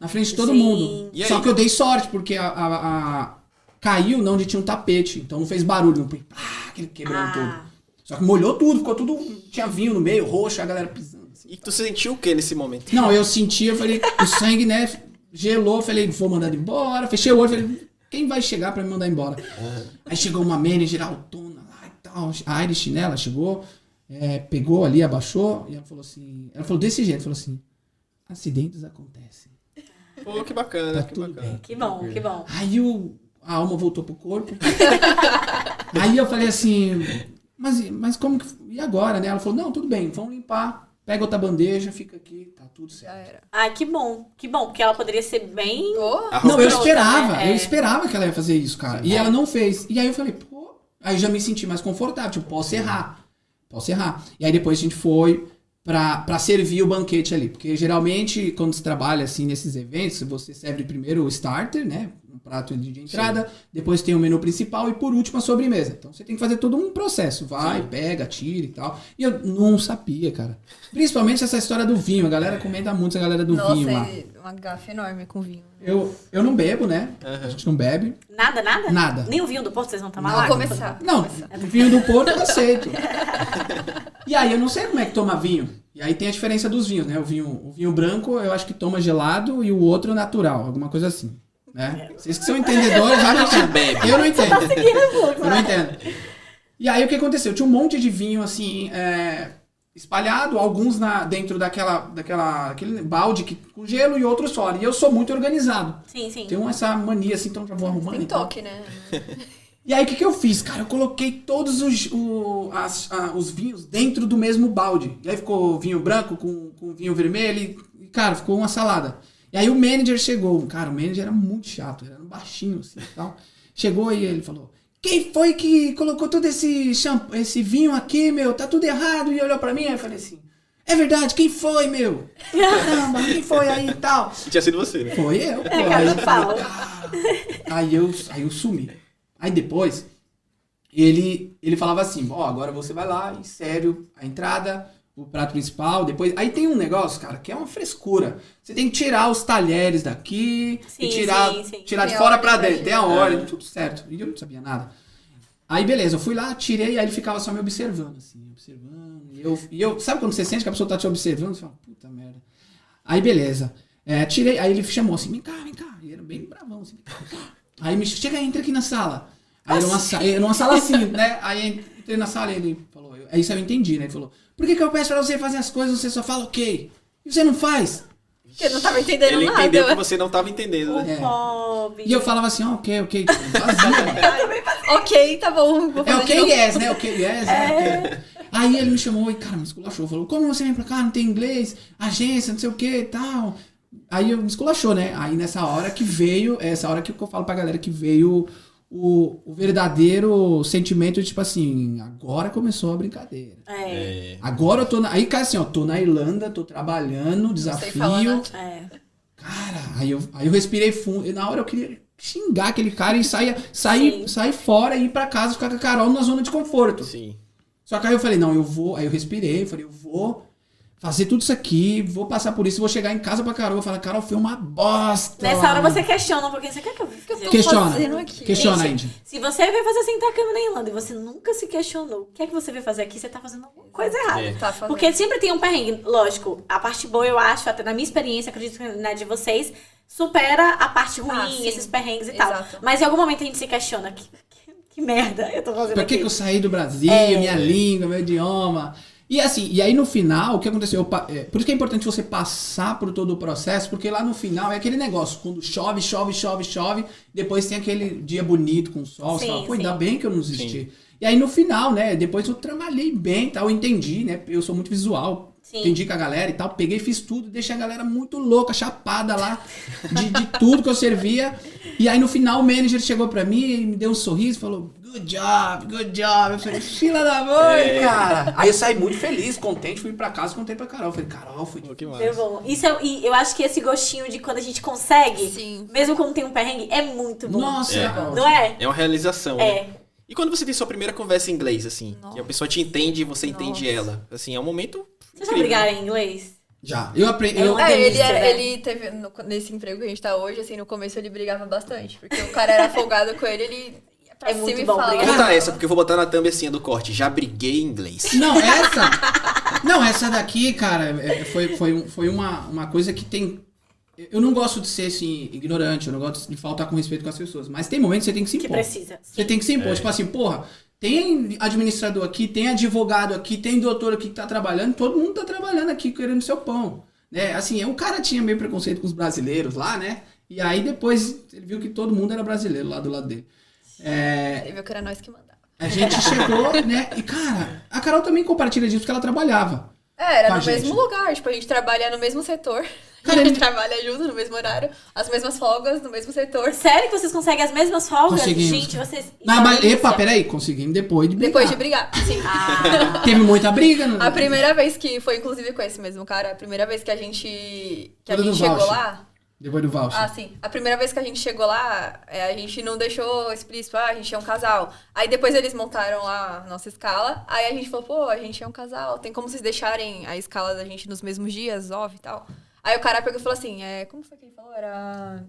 Speaker 3: Na frente de todo
Speaker 1: Sim.
Speaker 3: mundo. Só que eu dei sorte, porque a, a- a- caiu não onde tinha um tapete. Então não fez barulho. Não foi aquele quebrando
Speaker 1: Ah.
Speaker 3: tudo. Só que molhou tudo, ficou tudo. Tinha vinho no meio, roxo, a galera pisando. assim.
Speaker 2: E tu sentiu o que nesse momento?
Speaker 3: Não, eu senti, eu falei, o sangue, né? Gelou, falei, vou mandar embora. Fechei o olho, falei, quem vai chegar pra me mandar embora? Aí chegou uma manager altona lá e tal, a Irish, né? Ela chegou, é, pegou ali, abaixou, e ela falou assim, ela falou desse jeito, falou assim, acidentes acontecem.
Speaker 2: Pô, que bacana,
Speaker 3: Tá
Speaker 2: que
Speaker 3: tudo
Speaker 2: bacana.
Speaker 3: bem.
Speaker 1: Que bom, que bom.
Speaker 3: Aí o, a alma voltou pro corpo. Aí eu falei assim, mas, mas como que. E agora, né? Ela falou, não, tudo bem, vamos limpar. Pega outra bandeja, fica aqui, tá tudo certo.
Speaker 4: era.
Speaker 1: Ai, que bom, que bom, porque ela poderia ser bem.
Speaker 4: Oh,
Speaker 3: Não, eu esperava,
Speaker 1: né? É.
Speaker 3: eu esperava que ela ia fazer isso, cara. E ela não fez. E aí eu falei, pô, aí já me senti mais confortável, tipo, posso errar. Posso errar. E aí depois a gente foi pra servir o banquete ali. Porque geralmente, quando se trabalha assim nesses eventos, você serve primeiro o starter, né? Um prato de entrada, depois tem o menu principal e por último a sobremesa. Então você tem que fazer todo um processo. Vai, pega, tira e tal. E eu não sabia, cara. Principalmente essa história do vinho. A galera comenta muito essa galera do
Speaker 4: Nossa,
Speaker 3: vinho lá.
Speaker 4: é uma gafa enorme com vinho.
Speaker 3: Eu, eu não bebo, né? A gente não bebe.
Speaker 1: Nada, nada?
Speaker 3: Nada.
Speaker 1: Nem o vinho do Porto vocês vão tomar
Speaker 3: Nada.
Speaker 1: lá?
Speaker 4: Vou começar.
Speaker 3: Não, vinho do Porto eu aceito. E aí eu não sei como é que toma vinho. E aí tem a diferença dos vinhos, né? O vinho, o vinho branco eu acho que toma gelado e o outro natural, alguma coisa assim. Né? Vocês que são entendedores já não entendem.
Speaker 2: bebe.
Speaker 3: Eu não entendo.
Speaker 1: Seguindo,
Speaker 3: Eu não entendo. E aí o que aconteceu? Tinha um monte de vinho assim, é, espalhado, alguns na, dentro daquela, daquela aquele balde que, com gelo e outros fora. E eu sou muito organizado.
Speaker 1: Sim, sim.
Speaker 3: Tenho essa mania assim, então já vou arrumando.
Speaker 4: Tem
Speaker 3: e
Speaker 4: toque, né?
Speaker 3: E aí, o que, que eu fiz, cara? Eu coloquei todos os, o- as- a- os vinhos dentro do mesmo balde. E aí ficou vinho branco com, com vinho vermelho e, e, cara, ficou uma salada. E aí o manager chegou. Cara, o manager era muito chato, era um baixinho assim e tal. Chegou e ele falou: Quem foi que colocou todo esse, champ esse vinho aqui, meu? Tá tudo errado. E olhou pra mim e eu falei assim: É verdade, quem foi, meu? Caramba, quem foi aí e tal?
Speaker 2: Tinha sido você, né?
Speaker 3: Foi eu. pô.
Speaker 1: É, cara
Speaker 3: aí, eu falei. "Cara." aí eu aí eu sumi. Aí depois ele ele falava assim, ó, agora você vai lá e sério, a entrada, o prato principal, depois aí tem um negócio, cara, que é uma frescura. Você tem que tirar os talheres daqui
Speaker 1: Sim,
Speaker 3: e tirar
Speaker 1: sim, sim.
Speaker 3: tirar de
Speaker 4: Tem
Speaker 3: fora pra dentro, tem a ordem, tudo certo. E eu não sabia nada. Aí beleza, eu fui lá, tirei, aí ele ficava só me observando, assim, observando. E eu, e eu sabe quando você sente que a pessoa tá te observando, você fala, puta merda. Aí beleza. É, tirei, aí ele chamou assim, vem cá, vem cá. E era bem bravão, assim, vem cá, vem cá. Aí me chega, entra aqui na sala. Aí era uma, era uma sala assim, né? Aí entrei na sala e ele aí isso eu entendi, né? Ele falou, por que, que eu peço pra você fazer as coisas, você só fala ok? E você não faz?
Speaker 4: Porque eu não tava entendendo
Speaker 2: Ele
Speaker 4: nada.
Speaker 2: entendeu que você não tava entendendo,
Speaker 1: O
Speaker 2: né?
Speaker 3: É. E eu falava assim, ó, ok, ok. Fazia, mano.
Speaker 4: Ok, tá bom. Vou
Speaker 3: É ok, yes, né? Ok, yes, né? Ok. Aí ele me chamou e, cara, me esculachou. Falou, como você vem pra cá, não tem inglês, agência, não sei o que e tal. Aí eu me esculachou, né? Aí nessa hora que veio, é essa hora que eu falo pra galera que veio o, o verdadeiro sentimento de tipo assim, agora começou a brincadeira.
Speaker 1: É.
Speaker 2: É.
Speaker 3: Agora eu tô na. Aí, cara, assim, ó, tô na Irlanda, tô trabalhando,
Speaker 4: sei falar
Speaker 3: desafio.
Speaker 4: nada.
Speaker 1: É.
Speaker 3: Cara, aí eu, aí eu respirei fundo. E na hora eu queria xingar aquele cara e sair, sair, sair fora e ir pra casa ficar com a Carol na zona de conforto.
Speaker 2: Sim.
Speaker 3: Só que aí eu falei, não, eu vou. Aí eu respirei, falei, eu vou fazer tudo isso aqui, vou passar por isso, vou chegar em casa pra Carol. Eu falei, Carol, foi uma bosta.
Speaker 1: Nessa hora
Speaker 3: mano."
Speaker 1: você questiona um pouquinho. Você quer que eu
Speaker 4: eu
Speaker 1: fiz?
Speaker 4: tô
Speaker 3: Questiona.
Speaker 4: fazendo aqui?
Speaker 3: Questiona,
Speaker 1: Gente. Se você veio fazer esse intercâmbio na Irlanda e você nunca se questionou, o que é que você veio fazer aqui? Você tá fazendo alguma coisa errada.
Speaker 2: É.
Speaker 4: Tá fazendo.
Speaker 1: Porque sempre tem um perrengue. Lógico, a parte boa, eu acho, até na minha experiência, acredito que na de vocês, supera a parte ruim,
Speaker 4: Ah,
Speaker 1: esses perrengues e tal.
Speaker 4: Exato.
Speaker 1: Mas em algum momento a gente se questiona. Que, que, que merda eu tô fazendo
Speaker 3: Pra que,
Speaker 1: aqui?
Speaker 3: que eu saí do Brasil,
Speaker 1: É.
Speaker 3: minha língua, meu idioma? E assim, e aí no final, o que aconteceu? Eu é, por isso que é importante você passar por todo o processo, porque lá no final é aquele negócio, quando chove, chove, chove, chove, depois tem aquele dia bonito com sol, você
Speaker 1: Sim,
Speaker 3: fala, pô,
Speaker 1: sim.
Speaker 3: ainda bem que eu não desisti. E aí no final, né, depois eu trabalhei bem, tal, eu entendi, né, eu sou muito visual,
Speaker 1: Sim.
Speaker 3: entendi com a galera e tal, peguei, fiz tudo, deixei a galera muito louca, chapada lá, de, de tudo que eu servia. E aí no final o manager chegou pra mim e me deu um sorriso, falou, good job, good job. Eu falei, fila da mãe,
Speaker 2: É.
Speaker 3: cara. Aí eu saí muito feliz, contente, fui pra casa, contei pra Carol. Eu falei, Carol, foi
Speaker 2: Pô, que
Speaker 1: Deu
Speaker 2: massa.
Speaker 1: bom. Isso é, e eu acho que esse gostinho de quando a gente consegue,
Speaker 4: Sim.
Speaker 1: mesmo quando tem um perrengue, é muito bom.
Speaker 3: Nossa,
Speaker 2: É.
Speaker 1: Não é?
Speaker 2: É uma realização, né?
Speaker 1: É.
Speaker 2: E quando você tem sua primeira conversa em inglês, assim, que a
Speaker 4: Nossa.
Speaker 2: pessoa te entende e você entende
Speaker 4: Nossa.
Speaker 2: ela, assim, é um momento
Speaker 1: Vocês já brigaram em inglês?
Speaker 3: Já. Eu aprendi. Eu,
Speaker 4: É, ele, era-
Speaker 1: né?
Speaker 4: ele teve, no- nesse emprego que a gente tá hoje, assim, no começo ele brigava bastante. Porque o cara era folgado com ele, ele pra
Speaker 1: É
Speaker 4: cima
Speaker 1: muito
Speaker 4: e
Speaker 1: bom brigar.
Speaker 2: Conta essa, porque eu vou botar na thumb assim do corte. Já briguei em inglês.
Speaker 3: Não, essa. não, essa daqui, cara, é, foi, foi, um- foi uma, uma coisa que tem. Eu não gosto de ser assim, ignorante, eu não gosto de faltar com respeito com as pessoas. Mas tem momentos que você tem que se
Speaker 1: Que
Speaker 3: impor.
Speaker 1: precisa.
Speaker 3: Você tem que se impor. Tipo assim, porra, tem administrador aqui, tem advogado aqui, tem doutor aqui que tá trabalhando, todo mundo tá trabalhando aqui querendo seu pão. Né? Assim, o cara tinha meio preconceito com os brasileiros lá, né? E aí depois ele viu que todo mundo era brasileiro lá do lado dele. É,
Speaker 4: viu que era nós que mandava.
Speaker 3: a gente chegou, né? E, cara, a Carol também compartilha disso porque ela trabalhava.
Speaker 4: É, era no
Speaker 3: gente.
Speaker 4: mesmo lugar, tipo, a gente trabalha no mesmo setor.
Speaker 3: Cara,
Speaker 4: a gente trabalha junto, no mesmo horário, as mesmas folgas, no mesmo setor.
Speaker 1: Sério que vocês conseguem as mesmas folgas?
Speaker 3: Conseguimos.
Speaker 1: Gente, vocês.
Speaker 3: Não, mas, epa, peraí, conseguimos depois de brigar.
Speaker 4: Depois de brigar, sim.
Speaker 1: Ah,
Speaker 3: Teve muita briga, né?
Speaker 4: A primeira vez que foi, inclusive, com esse mesmo cara, a primeira vez que a gente. que a gente chegou
Speaker 3: voucher.
Speaker 4: lá.
Speaker 3: Depois do voucher.
Speaker 4: Ah, sim. A primeira vez que a gente chegou lá, é, a gente não deixou explícito, ah, a gente é um casal. Aí depois eles montaram lá a nossa escala. Aí a gente falou, pô, a gente é um casal. Tem como vocês deixarem a escala da gente nos mesmos dias, off e tal. Aí o cara pegou e falou assim, é, como foi que ele falou? Era.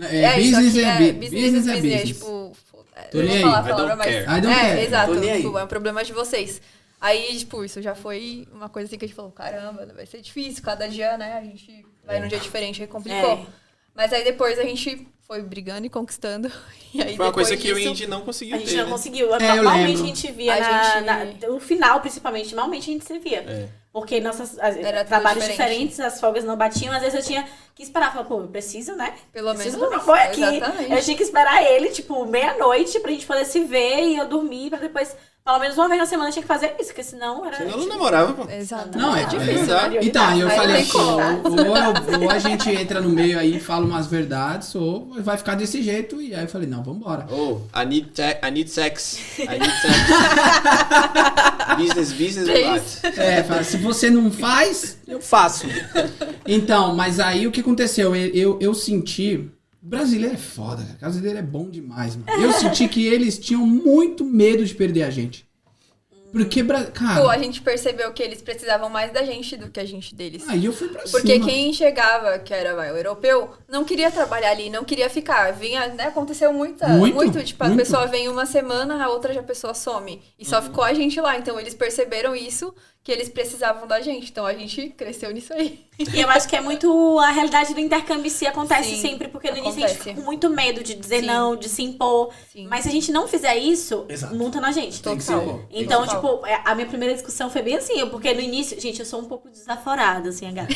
Speaker 3: É,
Speaker 4: isso
Speaker 3: business
Speaker 4: aqui,
Speaker 3: é, bu- business é business.
Speaker 4: Tipo, é,
Speaker 3: Tô
Speaker 4: eu
Speaker 3: nem
Speaker 4: não vou falar a
Speaker 2: I
Speaker 4: palavra,
Speaker 2: don't
Speaker 4: mas.
Speaker 2: care.
Speaker 3: I don't
Speaker 4: é,
Speaker 3: care.
Speaker 4: exato. Tipo, é um problema de vocês. Aí, tipo, isso já foi uma coisa assim que a gente falou, caramba, vai ser difícil, cada dia, né? A gente vai num dia diferente, aí complicou.
Speaker 1: É.
Speaker 4: Mas aí depois a gente foi brigando e conquistando. E aí
Speaker 2: Foi uma coisa que o
Speaker 4: disso-
Speaker 2: Indy não conseguiu
Speaker 1: a gente
Speaker 2: ter,
Speaker 1: não
Speaker 2: né?
Speaker 1: conseguiu.
Speaker 3: É,
Speaker 1: Normalmente a gente via
Speaker 4: A
Speaker 1: na,
Speaker 4: gente-
Speaker 1: na- no final, principalmente, normalmente a gente se via.
Speaker 2: É.
Speaker 1: Porque nossas as- trabalhos
Speaker 4: diferente.
Speaker 1: diferentes, as folgas não batiam, às vezes eu tinha que esperar. Falar, pô, eu preciso, né?
Speaker 4: Pelo
Speaker 1: preciso
Speaker 4: menos
Speaker 1: meu boy aqui.
Speaker 4: exatamente.
Speaker 1: Eu tinha que esperar ele, tipo, meia-noite pra gente poder se ver e eu dormir pra depois, pelo menos uma vez na semana, tinha que fazer isso, porque senão era.
Speaker 2: Senão não namorava, pô.
Speaker 4: Exato.
Speaker 3: Não, é,
Speaker 4: difícil.
Speaker 3: é? Então, eu
Speaker 4: Aí
Speaker 3: falei assim, ou, ou ou a gente entra no meio aí e fala umas verdades, ou vai ficar desse jeito. E aí eu falei, não, vambora.
Speaker 2: Oh, I need, te- I need sex. I need sex. business, business,
Speaker 4: É
Speaker 2: relax.
Speaker 3: É, fala, se você não faz, eu faço. Então, mas aí o que aconteceu? Eu, eu, eu senti. Brasileiro é foda, cara. Brasileiro é bom demais, mano. Eu senti que eles tinham muito medo de perder a gente. Porque, Bra-
Speaker 4: Pô,
Speaker 3: cara.
Speaker 4: a gente percebeu que eles precisavam mais da gente do que a gente deles.
Speaker 3: Aí eu fui pra
Speaker 4: Porque
Speaker 3: cima.
Speaker 4: quem chegava, que era vai, o europeu, não queria trabalhar ali, não queria ficar. Vinha, né, aconteceu muita,
Speaker 3: Muito,
Speaker 4: muito, tipo, a
Speaker 3: muito.
Speaker 4: pessoa vem uma semana, a outra já a pessoa some. E só ficou a gente lá. Então eles perceberam isso, que eles precisavam da gente. Então a gente cresceu nisso aí.
Speaker 1: E eu acho que é muito a realidade do intercâmbio em si acontece
Speaker 4: Sim,
Speaker 1: sempre, porque no início a gente
Speaker 4: acontece.
Speaker 1: fica com muito medo de dizer
Speaker 4: Sim.
Speaker 1: não, de se impor.
Speaker 4: Sim.
Speaker 1: Mas se a gente não fizer isso,
Speaker 3: Exato.
Speaker 1: monta na gente.
Speaker 3: Tem ser
Speaker 4: Total.
Speaker 1: Então,
Speaker 4: Total.
Speaker 1: tipo, é, a minha primeira discussão foi bem assim, porque no início, gente, eu sou um pouco desaforada, assim, a gata.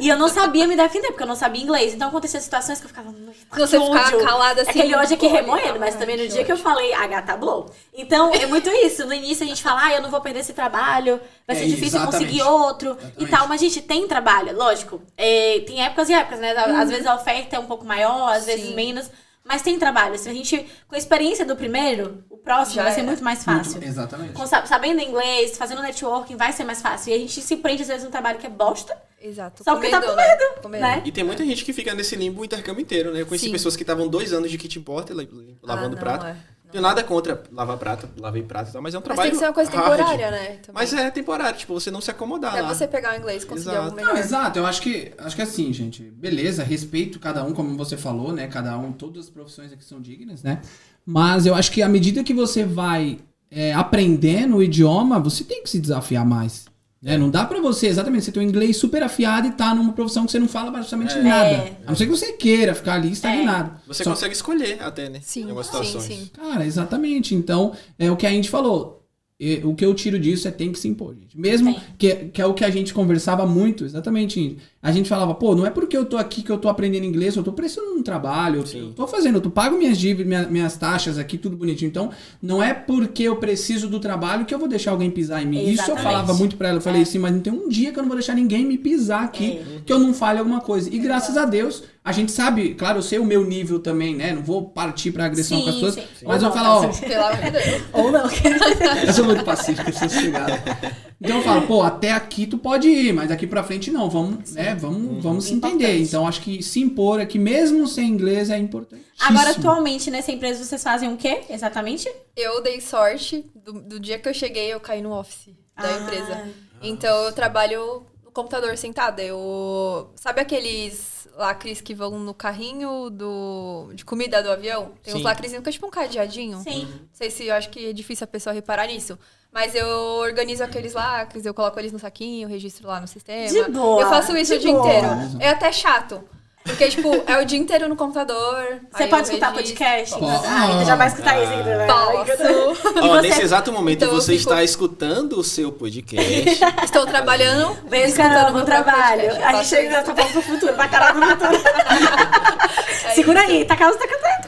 Speaker 1: e eu não sabia me defender, porque eu não sabia inglês. Então aconteciam situações que eu ficava. "Ai,
Speaker 4: Você ficava
Speaker 1: ódio."
Speaker 4: calada assim,
Speaker 1: Aquele ódio aqui remoendo, mas também no dia que eu falei, a gata blow. Então, é muito isso. No início a gente fala, ah, eu não vou perder esse trabalho, vai
Speaker 3: É,
Speaker 1: ser difícil
Speaker 3: exatamente.
Speaker 1: conseguir outro e
Speaker 3: Exatamente.
Speaker 1: tal. Mas, gente, tem trabalho, lógico. É, tem épocas e épocas, né? Às vezes a oferta é um pouco maior, às vezes
Speaker 4: Sim.
Speaker 1: menos. Mas tem trabalho. Se a gente, com a experiência do primeiro, o próximo
Speaker 4: Já
Speaker 1: vai ser
Speaker 4: era.
Speaker 1: muito mais fácil.
Speaker 3: Muito- exatamente.
Speaker 1: Com sa- sabendo inglês, fazendo networking, vai ser mais fácil. E a gente se prende, às vezes, num trabalho que é bosta.
Speaker 4: Exato.
Speaker 1: Só porque tá com
Speaker 4: né?
Speaker 1: medo,
Speaker 4: Com medo.
Speaker 1: né?
Speaker 2: E tem muita gente que fica nesse limbo o intercâmbio inteiro, né? Eu conheci
Speaker 4: Sim.
Speaker 2: pessoas que estavam dois anos de kitboard la- lavando
Speaker 4: Ah, não,
Speaker 2: prato.
Speaker 4: é.
Speaker 2: Não tenho nada contra lavar prato, lavei prato e tal, mas é um
Speaker 4: Mas
Speaker 2: trabalho
Speaker 4: tem que ser uma coisa
Speaker 2: hard.
Speaker 4: temporária, né? também.
Speaker 2: Mas é temporário, tipo, você não se acomodar
Speaker 4: Pra
Speaker 2: lá.
Speaker 4: você pegar o inglês e conseguir
Speaker 2: Exato.
Speaker 4: algo melhor.
Speaker 3: Não, exato, eu acho que acho que assim, gente, beleza, respeito cada um, como você falou, né? Cada um, todas as profissões aqui são dignas, né? Mas eu acho que à medida que você vai é, aprendendo o idioma, você tem que se desafiar mais. Né? Não dá pra você, exatamente, você ter um inglês super afiado e tá numa profissão que você não fala basicamente
Speaker 2: É.
Speaker 3: nada.
Speaker 1: É.
Speaker 3: A não ser que você queira ficar ali estagnado.
Speaker 2: Você
Speaker 3: Só-
Speaker 2: consegue escolher até, né?
Speaker 4: Sim,
Speaker 2: em algumas
Speaker 4: sim,
Speaker 2: situações.
Speaker 4: sim.
Speaker 3: Cara, exatamente. Então, é o que a gente falou. E o que eu tiro disso é tem que se impor, gente. Mesmo
Speaker 1: Tem.
Speaker 3: que, que é o que a gente conversava muito, exatamente. Índio. A gente falava, pô, não é porque eu tô aqui que eu tô aprendendo inglês, eu tô precisando de um trabalho, eu,
Speaker 2: Sim.
Speaker 3: eu tô fazendo, eu tô pago minhas dívidas, minha- minhas taxas aqui, tudo bonitinho. Então, não é porque eu preciso do trabalho que eu vou deixar alguém pisar em mim. Isso eu
Speaker 1: Exatamente.
Speaker 3: falava muito pra ela. Eu falei
Speaker 1: É.
Speaker 3: assim, mas não tem um dia que eu não vou deixar ninguém me pisar aqui,
Speaker 1: É.
Speaker 3: que eu não fale alguma coisa. E graças a Deus, a gente sabe, claro, eu sei o meu nível também, né? Não vou partir pra agressão
Speaker 1: Sim,
Speaker 3: com as pessoas.
Speaker 1: sim.
Speaker 3: Mas
Speaker 1: Ou
Speaker 3: eu
Speaker 1: não,
Speaker 3: falo, ó,
Speaker 4: Pelo amor de Deus.
Speaker 1: Ou não.
Speaker 3: eu sou muito pacífico, sossegado. Então eu falo, pô, até aqui tu pode ir, mas daqui pra frente não, vamos, né, vamos, vamos se entender. Então acho que se impor aqui, mesmo sem inglês, é importante.
Speaker 1: Agora, atualmente, nessa empresa, vocês fazem o quê, exatamente?
Speaker 4: Eu dei sorte, do, do dia que eu cheguei, eu caí no office da
Speaker 1: Ah.
Speaker 4: empresa. Então eu trabalho no computador sentada. Eu. Sabe aqueles lacres que vão no carrinho do, de comida do avião? Tem uns
Speaker 2: Sim.
Speaker 4: lacrezinhos que é tipo um cadeadinho.
Speaker 1: Sim.
Speaker 4: Não sei se eu acho que é difícil a pessoa reparar nisso. Mas eu organizo aqueles lacres, eu coloco eles no saquinho, registro lá no sistema.
Speaker 1: De boa,
Speaker 4: Eu faço isso
Speaker 1: de
Speaker 4: o dia
Speaker 1: boa.
Speaker 4: inteiro. É até chato. Porque, tipo, é o dia inteiro no computador.
Speaker 1: Você pode escutar
Speaker 4: registro.
Speaker 1: podcast?
Speaker 3: Posso.
Speaker 1: Ah, então já vai escutar isso. né?
Speaker 4: Posso.
Speaker 2: Ó,
Speaker 1: você-
Speaker 2: nesse exato momento
Speaker 4: Então
Speaker 2: você
Speaker 4: fico-
Speaker 2: está escutando o seu podcast.
Speaker 4: Estou trabalhando.
Speaker 1: Vem
Speaker 4: escutando meu
Speaker 1: trabalho.
Speaker 4: podcast.
Speaker 1: A gente
Speaker 4: isso.
Speaker 1: tá falando pro futuro, pra caralho do futuro.
Speaker 4: É
Speaker 1: Segura
Speaker 4: isso.
Speaker 1: aí, tá, tá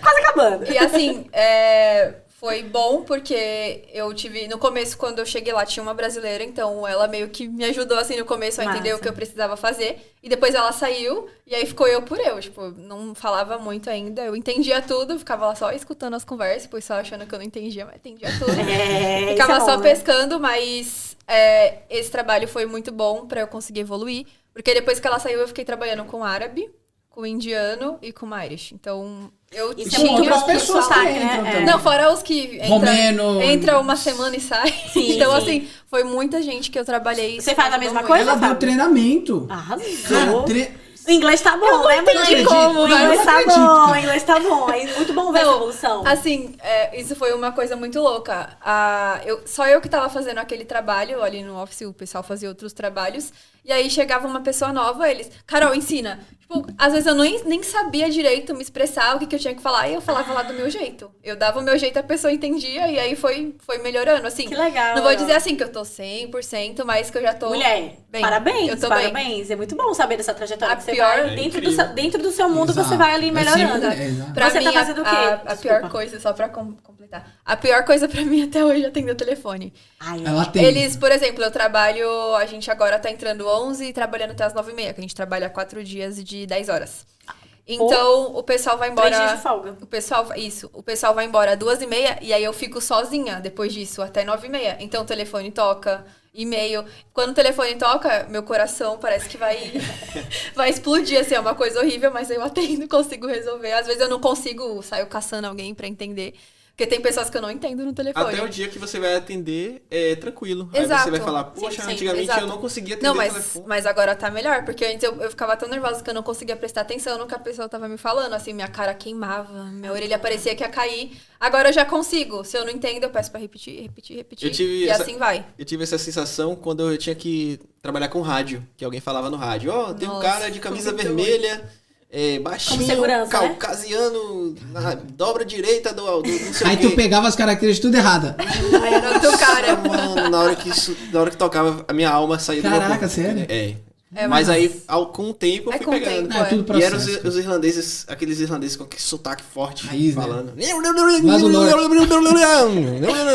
Speaker 1: quase acabando.
Speaker 4: E assim, é, Foi bom porque eu tive. No começo, quando eu cheguei lá, tinha uma brasileira, então ela meio que me ajudou assim no começo a entender
Speaker 1: Massa.
Speaker 4: o que eu precisava fazer. E depois ela saiu, e aí ficou eu por eu. Tipo, não falava muito ainda. Eu entendia tudo, ficava lá só escutando as conversas, depois só achando que eu não entendia, mas entendia tudo.
Speaker 1: É,
Speaker 4: Ficava
Speaker 1: é
Speaker 4: só
Speaker 1: bom, né?
Speaker 4: pescando, mas é, esse trabalho foi muito bom pra eu conseguir evoluir. Porque depois que ela saiu, eu fiquei trabalhando com árabe, com indiano e com Irish. Então, eu
Speaker 3: E
Speaker 1: muito
Speaker 3: outras
Speaker 1: bom,
Speaker 3: pessoas
Speaker 1: sotaque,
Speaker 3: que
Speaker 1: né?
Speaker 3: entram
Speaker 1: É.
Speaker 4: Não, fora os que entra,
Speaker 3: Romeno.
Speaker 4: entra uma semana e sai.
Speaker 1: Sim,
Speaker 4: então,
Speaker 1: sim.
Speaker 4: assim, foi muita gente que eu trabalhei.
Speaker 1: Você
Speaker 4: isso
Speaker 1: faz a
Speaker 4: me
Speaker 1: mesma coisa?
Speaker 3: Ela deu treinamento.
Speaker 1: Arrasou.
Speaker 3: Cara, tre...
Speaker 1: O inglês tá bom, né,
Speaker 3: entendi.
Speaker 4: como,
Speaker 1: o inglês
Speaker 3: não
Speaker 1: tá
Speaker 3: acredito,
Speaker 1: bom, o inglês tá bom. É muito bom ver essa
Speaker 4: Não,
Speaker 1: evolução.
Speaker 4: Assim, é, isso foi uma coisa muito louca. Ah, eu, só eu que tava fazendo aquele trabalho ali no office, o pessoal fazia outros trabalhos. E aí chegava uma pessoa nova, eles, Carol, ensina. Tipo, às vezes eu nem, nem sabia direito me expressar, o que, que eu tinha que falar, e eu falava lá do meu jeito. Eu dava o meu jeito, a pessoa entendia, e aí foi, foi melhorando. Assim,
Speaker 1: Que legal.
Speaker 4: não vou dizer assim que eu tô 100%, mas que eu já tô.
Speaker 1: Mulher,
Speaker 4: bem.
Speaker 1: parabéns,
Speaker 4: Eu tô bem.
Speaker 1: parabéns. É muito bom saber dessa trajetória
Speaker 4: A
Speaker 1: que você
Speaker 4: pior-
Speaker 1: vai
Speaker 2: É
Speaker 1: dentro, do, seu- dentro do seu mundo,
Speaker 3: Exato.
Speaker 1: você vai ali
Speaker 3: É
Speaker 1: melhorando.
Speaker 3: é, exato.
Speaker 4: Pra
Speaker 1: Você
Speaker 4: mim,
Speaker 1: tá
Speaker 4: a-
Speaker 1: fazendo o quê?
Speaker 4: A, a pior coisa, só pra com- completar. A pior coisa pra mim até hoje é atender o telefone.
Speaker 1: Ai,
Speaker 3: Ela tem.
Speaker 4: Eles, por exemplo, eu trabalho, a gente agora tá entrando 11 e trabalhando até as 9h30, que a gente trabalha quatro dias de 10 horas. Então, o pessoal vai
Speaker 1: Três dias
Speaker 4: embora.
Speaker 1: de folga.
Speaker 4: O pessoal, isso, o pessoal vai embora às duas e meia e aí eu fico sozinha depois disso, até nove e meia. Então o telefone toca, e-mail. Quando o telefone toca, meu coração parece que vai, vai explodir, assim, é uma coisa horrível, mas eu atendo, consigo resolver. Às vezes eu não consigo, saio caçando alguém pra entender. Porque tem pessoas que eu não entendo no telefone.
Speaker 2: Até o dia que você vai atender é tranquilo. Aí
Speaker 4: Exato.
Speaker 2: você vai falar, poxa,
Speaker 1: Sim, sim,
Speaker 2: antigamente
Speaker 4: exato.
Speaker 2: eu não conseguia atender
Speaker 4: Não,
Speaker 2: o
Speaker 4: mas,
Speaker 2: telefone.
Speaker 4: mas agora tá melhor, porque antes eu, eu ficava tão nervosa que eu não conseguia prestar atenção no que a pessoa tava me falando, assim, minha cara queimava, minha orelha parecia que ia cair. Agora eu já consigo, se eu não entendo, eu peço pra repetir, repetir, repetir,
Speaker 2: Eu tive
Speaker 4: e
Speaker 2: essa-
Speaker 4: assim vai.
Speaker 2: Eu tive essa sensação quando eu tinha que trabalhar com rádio, que alguém falava no rádio. Ó, tem um
Speaker 4: Nossa,
Speaker 2: cara de camisa
Speaker 4: muito
Speaker 2: vermelha, é, baixinho,
Speaker 1: né?
Speaker 2: caucasiano, na dobra direita do, do não sei
Speaker 3: Aí tu pegava as características tudo errada.
Speaker 4: Aí era outro cara.
Speaker 2: Mano, na hora que isso, na hora que tocava, a minha alma saía do meu
Speaker 3: Caraca, sério?
Speaker 2: É.
Speaker 4: É,
Speaker 2: mas
Speaker 4: mas-
Speaker 2: aí, ao, com o tempo, eu
Speaker 4: É
Speaker 2: fui pegando.
Speaker 4: tempo,
Speaker 3: É, tudo
Speaker 2: E eram os, os irlandeses, aqueles irlandeses com aquele sotaque forte,
Speaker 3: Raiz, né?
Speaker 2: falando.
Speaker 3: Do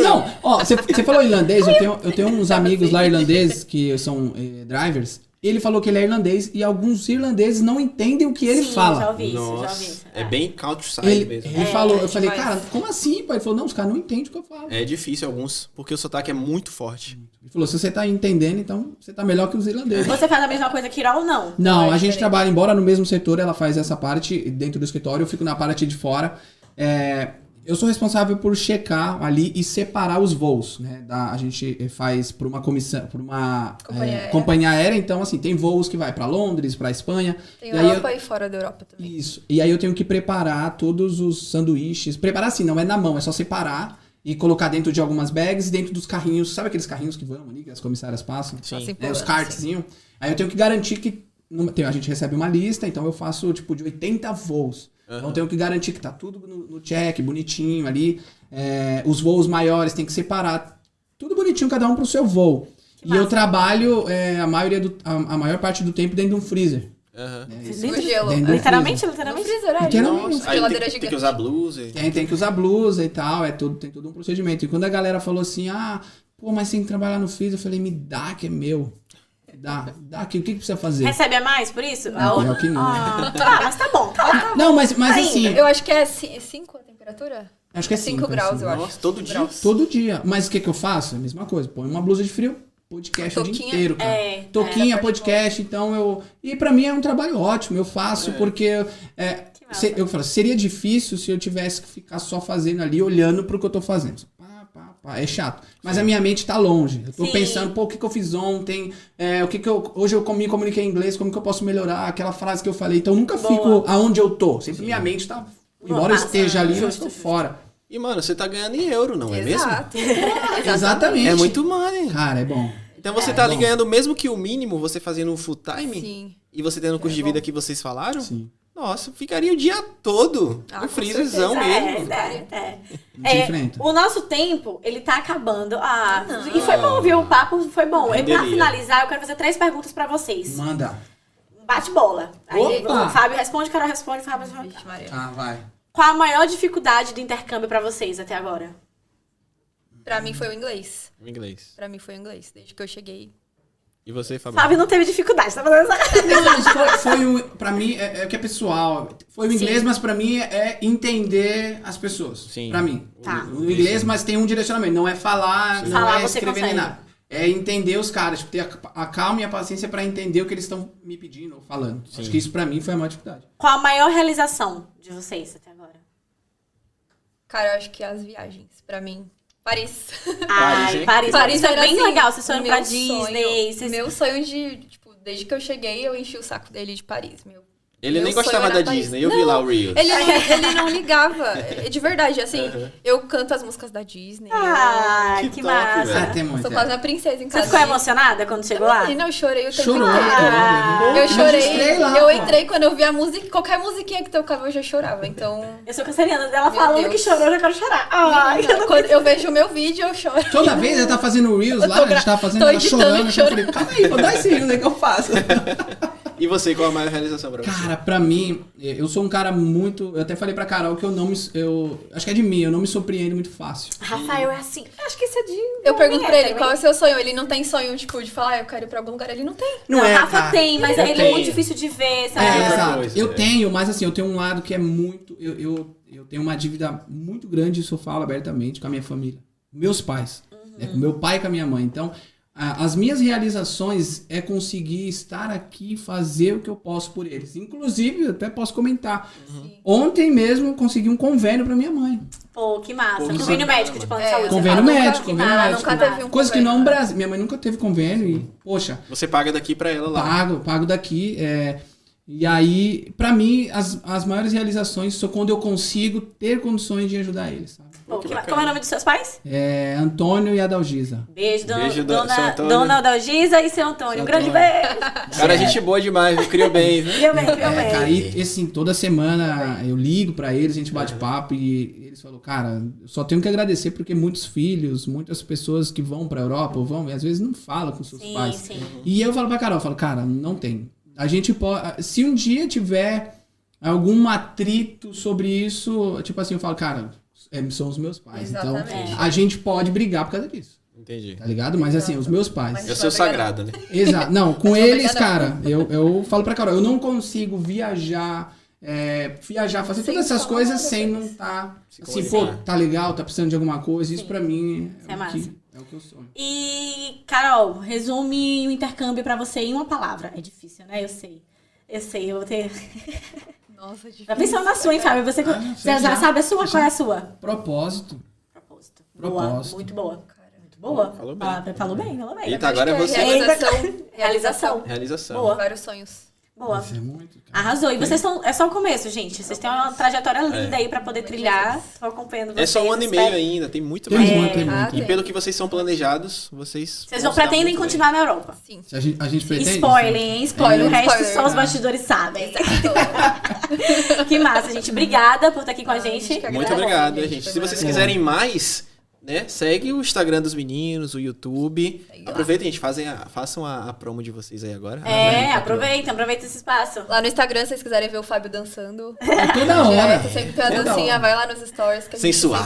Speaker 3: Não, ó, você você falou irlandês, eu tenho, eu tenho uns amigos lá irlandeses que são eh, drivers. Ele falou que ele é irlandês e alguns irlandeses não entendem o que ele
Speaker 1: Sim,
Speaker 3: fala.
Speaker 1: já ouvi isso, já ouvi isso.
Speaker 2: é bem countryside
Speaker 3: Ele,
Speaker 2: mesmo.
Speaker 3: ele falou, eu
Speaker 4: é
Speaker 3: falei, cara, como assim, pai? Ele falou, não, os caras não entendem o que eu falo.
Speaker 2: É difícil alguns, porque o sotaque é muito forte.
Speaker 3: Ele falou, se você tá entendendo, então você tá melhor que os irlandeses.
Speaker 1: Você faz a mesma coisa que Irol ou não?
Speaker 3: Não,
Speaker 1: é
Speaker 3: a gente trabalha, embora no mesmo setor, ela faz essa parte dentro do escritório, eu fico na parte de fora. É, eu sou responsável por checar ali e separar os voos, né? Da, a gente faz por uma comissão, por uma
Speaker 4: Companhia
Speaker 3: é,
Speaker 4: aérea.
Speaker 3: companhia aérea, então assim, tem voos que vai pra Londres, pra Espanha.
Speaker 4: Tem
Speaker 3: e aí eu-
Speaker 4: Europa e fora da Europa também.
Speaker 3: Isso. E aí eu tenho que preparar todos os sanduíches. Preparar assim, não é na mão, é só separar e colocar dentro de algumas bags e dentro dos carrinhos. Sabe aqueles carrinhos que vão ali, que as comissárias passam?
Speaker 4: Assim,
Speaker 3: É, os kartzinhos. Aí eu tenho que garantir que. a gente recebe uma lista, então eu faço tipo de 80 voos. Então eu tenho que garantir que tá tudo no, no check, bonitinho ali. É, os voos maiores tem que separar. Tudo bonitinho, cada um pro seu voo. E eu trabalho é, a, maioria do, a, a maior parte do tempo dentro de um freezer.
Speaker 2: Aham.
Speaker 1: Dentro-
Speaker 4: No gelo.
Speaker 3: Dentro
Speaker 1: Literalmente,
Speaker 4: No
Speaker 1: literalmente.
Speaker 4: freezer, é.
Speaker 3: Literalmente.
Speaker 4: Nossa,
Speaker 2: Aí tem, tem que usar blusa. e-
Speaker 3: Tem, tem que usar blusa e tal, é tudo, tem todo um procedimento. E quando a galera falou assim, ah, pô, mas tem que trabalhar no freezer, eu falei, me dá que é meu. Dá, dá que o que, que precisa fazer?
Speaker 1: Recebe a mais por isso?
Speaker 3: Não, pior que não.
Speaker 1: Ah, tá, mas tá bom. Tá,
Speaker 3: Não, mas, mas
Speaker 1: Ainda.
Speaker 3: assim,
Speaker 4: Eu acho que é 5 a temperatura?
Speaker 3: acho que é
Speaker 4: 5
Speaker 3: cinco,
Speaker 4: graus,
Speaker 3: assim.
Speaker 4: eu acho.
Speaker 2: Nossa, todo dia?
Speaker 4: graus.
Speaker 3: Todo dia. Mas o que, que eu faço? A mesma coisa. Põe uma blusa de frio, podcast o dia inteiro, cara.
Speaker 1: É,
Speaker 3: Toquinha,
Speaker 4: é,
Speaker 3: podcast, então eu. E pra mim é um trabalho ótimo, eu faço porque. É, se- eu falo, seria difícil se eu tivesse que ficar só fazendo ali, olhando pro que eu tô fazendo. Pá, é chato. Mas a minha mente tá longe. Eu tô
Speaker 1: Sim.
Speaker 3: pensando, pô, o que, que eu fiz ontem? É, o que, que eu. Hoje eu me comuniquei em inglês, como que eu posso melhorar? Aquela frase que eu falei. Então eu nunca
Speaker 1: Boa.
Speaker 3: fico aonde eu tô. Sempre minha mente tá. Embora eu
Speaker 1: massa,
Speaker 3: esteja ali, eu estou fora.
Speaker 2: E, mano, você tá ganhando em euro, não é mesmo?
Speaker 4: Exato.
Speaker 3: Exatamente.
Speaker 2: É muito money.
Speaker 3: Cara, é bom.
Speaker 2: Então você
Speaker 3: É,
Speaker 2: tá ali
Speaker 3: bom.
Speaker 2: ganhando mesmo que o mínimo, você fazendo um full time,
Speaker 4: Sim.
Speaker 2: e você tendo o custo
Speaker 4: É
Speaker 2: de vida que vocês falaram,
Speaker 3: Sim.
Speaker 2: Nossa, ficaria o dia todo
Speaker 4: Ah,
Speaker 2: no freezerzão
Speaker 1: É,
Speaker 2: mesmo.
Speaker 1: é, é.
Speaker 3: Gente
Speaker 1: É,
Speaker 3: enfrenta.
Speaker 1: o nosso tempo, ele tá acabando. Ah,
Speaker 4: Não.
Speaker 1: e foi bom, viu? O papo foi bom. E pra finalizar, eu quero fazer três perguntas pra vocês.
Speaker 3: Manda.
Speaker 1: Bate bola. Aí
Speaker 3: Opa!
Speaker 1: o Fábio responde, Carol responde, Fábio responde.
Speaker 3: Ah, vai.
Speaker 1: Qual a maior dificuldade do intercâmbio pra vocês até agora?
Speaker 4: Pra mim foi o inglês.
Speaker 2: O inglês.
Speaker 4: Pra mim foi o inglês, desde que eu cheguei.
Speaker 2: E você, Fabio?
Speaker 1: Fábio não teve dificuldade, tá fazendo essa.
Speaker 3: Não, mas foi, foi o, pra mim, é, é que é pessoal. Foi o inglês,
Speaker 1: Sim.
Speaker 3: mas pra mim é entender as pessoas.
Speaker 2: Sim.
Speaker 3: Pra mim.
Speaker 1: Tá.
Speaker 3: O, o inglês, mas tem um direcionamento. Não é falar, não
Speaker 1: Falar
Speaker 3: é escrever nem nada. É entender os caras, tipo, ter a, a calma e a paciência pra entender o que eles estão me pedindo ou falando.
Speaker 2: Sim.
Speaker 3: Acho que isso pra mim foi a maior dificuldade.
Speaker 1: Qual a maior realização de vocês até agora?
Speaker 4: Cara, eu acho que as viagens, pra mim. Paris.
Speaker 1: Ai? Paris. Paris é
Speaker 4: era,
Speaker 1: bem
Speaker 4: assim,
Speaker 1: legal. Vocês foram
Speaker 4: meu
Speaker 1: pra
Speaker 4: sonho-
Speaker 1: Disney. Vocês...
Speaker 4: Meu sonho de, tipo, desde que eu cheguei, eu enchi o saco dele de Paris, meu.
Speaker 2: Ele
Speaker 4: Meu
Speaker 2: nem gostava da. Disney, eu vi
Speaker 4: Não,
Speaker 2: lá o Reels.
Speaker 4: Ele não, ele não ligava. É De verdade, assim,
Speaker 2: Aham.
Speaker 4: eu canto as músicas da Disney.
Speaker 1: Ai,
Speaker 2: Que
Speaker 1: que,
Speaker 2: top,
Speaker 1: massa.
Speaker 3: Ah, tem
Speaker 4: eu
Speaker 3: muito.
Speaker 4: sou
Speaker 3: é.
Speaker 4: quase uma princesa em
Speaker 1: Você
Speaker 4: casa.
Speaker 1: ficou emocionada quando chegou lá?
Speaker 4: Menina, eu chorei o tempo
Speaker 3: Chorou,
Speaker 4: inteiro.
Speaker 1: Ah.
Speaker 4: Eu chorei,
Speaker 3: lá,
Speaker 4: eu entrei quando eu vi a música, qualquer musiquinha que tocava eu já chorava, então...
Speaker 1: Eu sou canceriana dela
Speaker 4: Meu
Speaker 1: falando
Speaker 4: Deus.
Speaker 1: que chorou, eu já quero chorar. Ai,
Speaker 4: menina, quando eu vejo o meu vídeo, eu choro.
Speaker 3: Toda vez ela tá fazendo Reels
Speaker 4: Eu
Speaker 3: lá, a gente tava fazendo ela chorando.
Speaker 4: e
Speaker 3: Eu falei, calma aí, vou dar esse Reels aí que eu faço.
Speaker 2: E você, qual a maior realização pra você?
Speaker 3: Cara, pra mim, eu sou um cara muito. Eu até falei pra Carol que eu não me. Eu, acho que é de mim, eu não me surpreendo muito fácil.
Speaker 1: Rafael é assim. Acho que isso é de.
Speaker 4: Eu pergunto pra ele,
Speaker 1: também.
Speaker 4: qual é o seu sonho? Ele não tem sonho, tipo, de falar, ah, eu quero ir pra algum lugar. Ele não tem.
Speaker 1: Não,
Speaker 3: é,
Speaker 1: Rafa
Speaker 3: cara.
Speaker 1: tem, mas
Speaker 2: Eu
Speaker 1: ele é
Speaker 2: tenho.
Speaker 1: muito difícil de ver, sabe?
Speaker 3: É, exato.
Speaker 2: coisa,
Speaker 3: eu
Speaker 2: é.
Speaker 3: tenho, mas assim, eu tenho um lado que é muito. Eu, eu, eu tenho uma dívida muito grande, isso eu falo abertamente, com a minha família. Meus pais. né, com meu pai e com a minha mãe. Então, as minhas realizações é conseguir estar aqui e fazer o que eu posso por eles. Inclusive, eu até posso comentar. Ontem mesmo eu consegui um convênio pra minha mãe.
Speaker 1: Pô, que massa.
Speaker 2: Pô,
Speaker 1: Convênio médico de plano de
Speaker 4: É,
Speaker 1: saúde. você
Speaker 3: Convênio médico, convênio médico.
Speaker 1: que
Speaker 4: Nunca
Speaker 1: massa.
Speaker 4: teve um
Speaker 3: Coisa que não é no Brasil. Minha mãe nunca teve convênio e, poxa,
Speaker 2: Você paga daqui pra ela lá.
Speaker 3: Pago, pago daqui. é, e aí, pra mim, as, as maiores realizações são quando eu consigo ter condições de ajudar eles, sabe?
Speaker 1: Pô,
Speaker 2: Que.
Speaker 1: Como é o nome dos seus pais?
Speaker 3: É, Antônio e Adalgisa.
Speaker 1: Beijo, dona,
Speaker 2: Beijo, do-
Speaker 1: dona, dona Adalgisa e seu Antônio.
Speaker 3: Seu
Speaker 1: um grande beijo.
Speaker 2: Cara, gente boa demais, viu? criou bem, viu?
Speaker 1: Viu bem, viu
Speaker 3: É,
Speaker 1: bem.
Speaker 3: cara, e assim, toda semana eu ligo pra eles, a gente bate papo e eles falam, cara, eu só tenho que agradecer porque muitos filhos, muitas pessoas que vão pra Europa ou vão, e às vezes não falam com seus
Speaker 1: Sim,
Speaker 3: pais.
Speaker 1: sim.
Speaker 3: E eu falo pra Carol, eu falo, cara, não tem. A gente pode. Se um dia tiver algum atrito sobre isso, tipo assim, eu falo, cara, é, são os meus pais.
Speaker 4: Exatamente.
Speaker 3: Então, a gente pode brigar por causa disso.
Speaker 2: Entendi.
Speaker 3: Tá ligado? Mas assim, os meus pais.
Speaker 2: É o seu sagrado, né?
Speaker 3: Exato. Não, com eles, cara, eu, eu falo pra Carol, eu não consigo viajar, é, viajar, fazer
Speaker 4: Sem
Speaker 3: todas essas coisas sem não estar.
Speaker 2: Se
Speaker 3: assim, pô, tá legal, tá precisando de alguma coisa. Isso
Speaker 1: Sim.
Speaker 3: pra mim
Speaker 1: Isso é
Speaker 3: é, o que, é o que eu sou.
Speaker 1: E, Carol, resume o intercâmbio pra você em uma palavra. É difícil, né? Eu sei. Eu sei, eu vou ter.
Speaker 4: Nossa, difícil.
Speaker 1: Tá pensando na sua, hein, Fábio? Você,
Speaker 3: Ah,
Speaker 1: você já,
Speaker 3: já.
Speaker 1: sabe a sua? Qual é a sua?
Speaker 3: Propósito.
Speaker 1: Propósito. Boa,
Speaker 3: Propósito.
Speaker 1: muito boa. Muito boa.
Speaker 2: Falou bem.
Speaker 1: Palavra- Falou bem, falou bem.
Speaker 2: Eita, agora é você.
Speaker 4: Realização.
Speaker 1: Realização.
Speaker 4: Realização.
Speaker 2: Realização.
Speaker 1: Boa.
Speaker 4: Vários sonhos.
Speaker 1: Boa.
Speaker 3: Isso é muito, cara.
Speaker 1: Arrasou. E vocês estão. É só o começo, gente. Vocês têm uma trajetória linda aí pra poder trilhar. Tô acompanhando vocês.
Speaker 2: É só um ano e meio
Speaker 1: espero-
Speaker 2: ainda, tem muito
Speaker 3: Tem
Speaker 2: mais.
Speaker 3: muito, tem muito.
Speaker 2: E pelo que vocês são planejados, vocês.
Speaker 1: Vocês
Speaker 2: vão
Speaker 1: não pretendem
Speaker 2: muito bem.
Speaker 1: continuar na Europa.
Speaker 4: Sim.
Speaker 3: A gente, a gente pretende.
Speaker 1: Spoiler, hein? Spoiler. O
Speaker 4: É,
Speaker 1: resto
Speaker 4: spoiler,
Speaker 1: só os bastidores sabem. que massa, gente. Obrigada por estar aqui com a gente.
Speaker 2: Muito obrigado,
Speaker 4: gente,
Speaker 2: Se vocês quiserem mais, né, segue o Instagram dos meninos, o YouTube. Aproveitem, gente, fazem a- façam a, a promo de vocês aí agora.
Speaker 1: É, aproveita, aproveita esse espaço.
Speaker 4: Lá no Instagram, se vocês quiserem ver o Fábio dançando.
Speaker 3: É toda hora.
Speaker 4: Direto, sempre tem uma
Speaker 3: Toda
Speaker 4: dancinha, vai lá nos stories. Que a
Speaker 2: Sensual.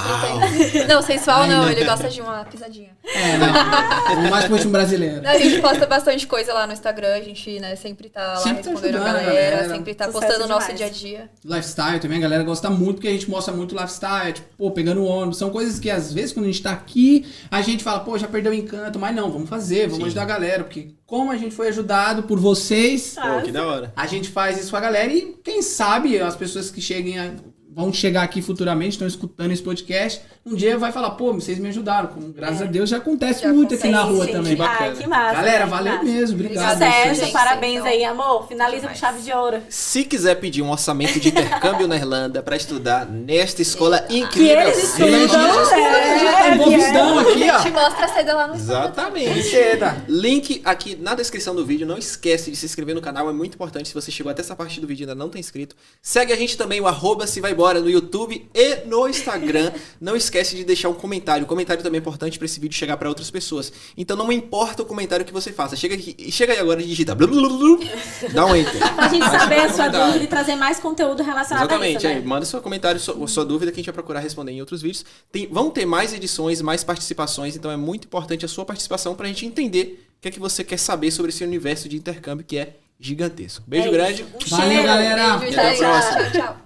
Speaker 4: tem. Não, sensual não, ele gosta de uma pisadinha.
Speaker 3: É, não. O mais último brasileiro.
Speaker 4: A gente posta bastante coisa lá no Instagram, a gente, né, sempre tá lá
Speaker 3: Sempre tá
Speaker 4: respondendo a
Speaker 3: ajudando a
Speaker 4: galera,
Speaker 3: galera.
Speaker 4: sempre tá
Speaker 1: Sucesso
Speaker 4: postando o nosso dia a dia.
Speaker 3: Lifestyle também, a galera gosta muito, porque a gente mostra muito lifestyle, tipo, pô, pegando ônibus. São coisas que às vezes quando a gente tá aqui, a gente fala, pô, já perdeu o encanto, mas não, vamos fazer, vamos
Speaker 2: Sim.
Speaker 3: ajudar a galera, porque como a gente foi ajudado por vocês,
Speaker 2: Pô, que da hora.
Speaker 3: a gente faz isso com a galera e quem sabe as pessoas que cheguem a- vão chegar aqui futuramente, estão escutando esse podcast, um dia vai falar, pô, vocês me ajudaram. Como, graças a Deus já acontece
Speaker 4: Já
Speaker 3: muito aqui na rua também.
Speaker 2: Que bacana.
Speaker 1: Ai, que massa.
Speaker 3: Galera,
Speaker 1: que
Speaker 3: valeu
Speaker 1: massa.
Speaker 3: mesmo, obrigado.
Speaker 1: Sucesso, parabéns
Speaker 4: Então,
Speaker 1: aí, amor. Finaliza
Speaker 4: demais.
Speaker 1: com chave de ouro.
Speaker 2: Se quiser pedir um orçamento de intercâmbio na Irlanda para estudar nesta escola
Speaker 1: Que
Speaker 2: incrível.
Speaker 1: eles
Speaker 2: sim.
Speaker 1: estudam,
Speaker 3: já tá
Speaker 1: é,
Speaker 3: envolvidão aqui,
Speaker 4: A
Speaker 3: ó.
Speaker 4: gente mostra a saída lá no.
Speaker 2: Exatamente. Link aqui na descrição do vídeo. Não esquece de se inscrever no canal, é muito importante. Se você chegou até essa parte do vídeo e ainda não tá inscrito, segue a gente também, o arroba se vai agora no YouTube e no Instagram. Não esquece de deixar um comentário. O comentário também é importante para esse vídeo chegar para outras pessoas. Então não importa o comentário que você faça. Chega, aqui, chega aí agora e digita. Blu, blu, blu, dá um enter.
Speaker 1: pra gente saber a sua dúvida e trazer mais conteúdo relacionado
Speaker 2: Exatamente,
Speaker 1: a isso.
Speaker 2: Exatamente. Manda seu comentário, sua, sua, dúvida que a gente vai procurar responder em outros vídeos. Tem, vão ter mais edições, mais participações. Então é muito importante a sua participação para a gente entender o que é que você quer saber sobre esse universo de intercâmbio que é gigantesco. Beijo
Speaker 1: é
Speaker 2: grande.
Speaker 1: Um
Speaker 3: Valeu,
Speaker 1: cheiro.
Speaker 3: galera.
Speaker 4: Beijo,
Speaker 2: E até a
Speaker 4: tchau,
Speaker 2: próxima.
Speaker 4: tchau.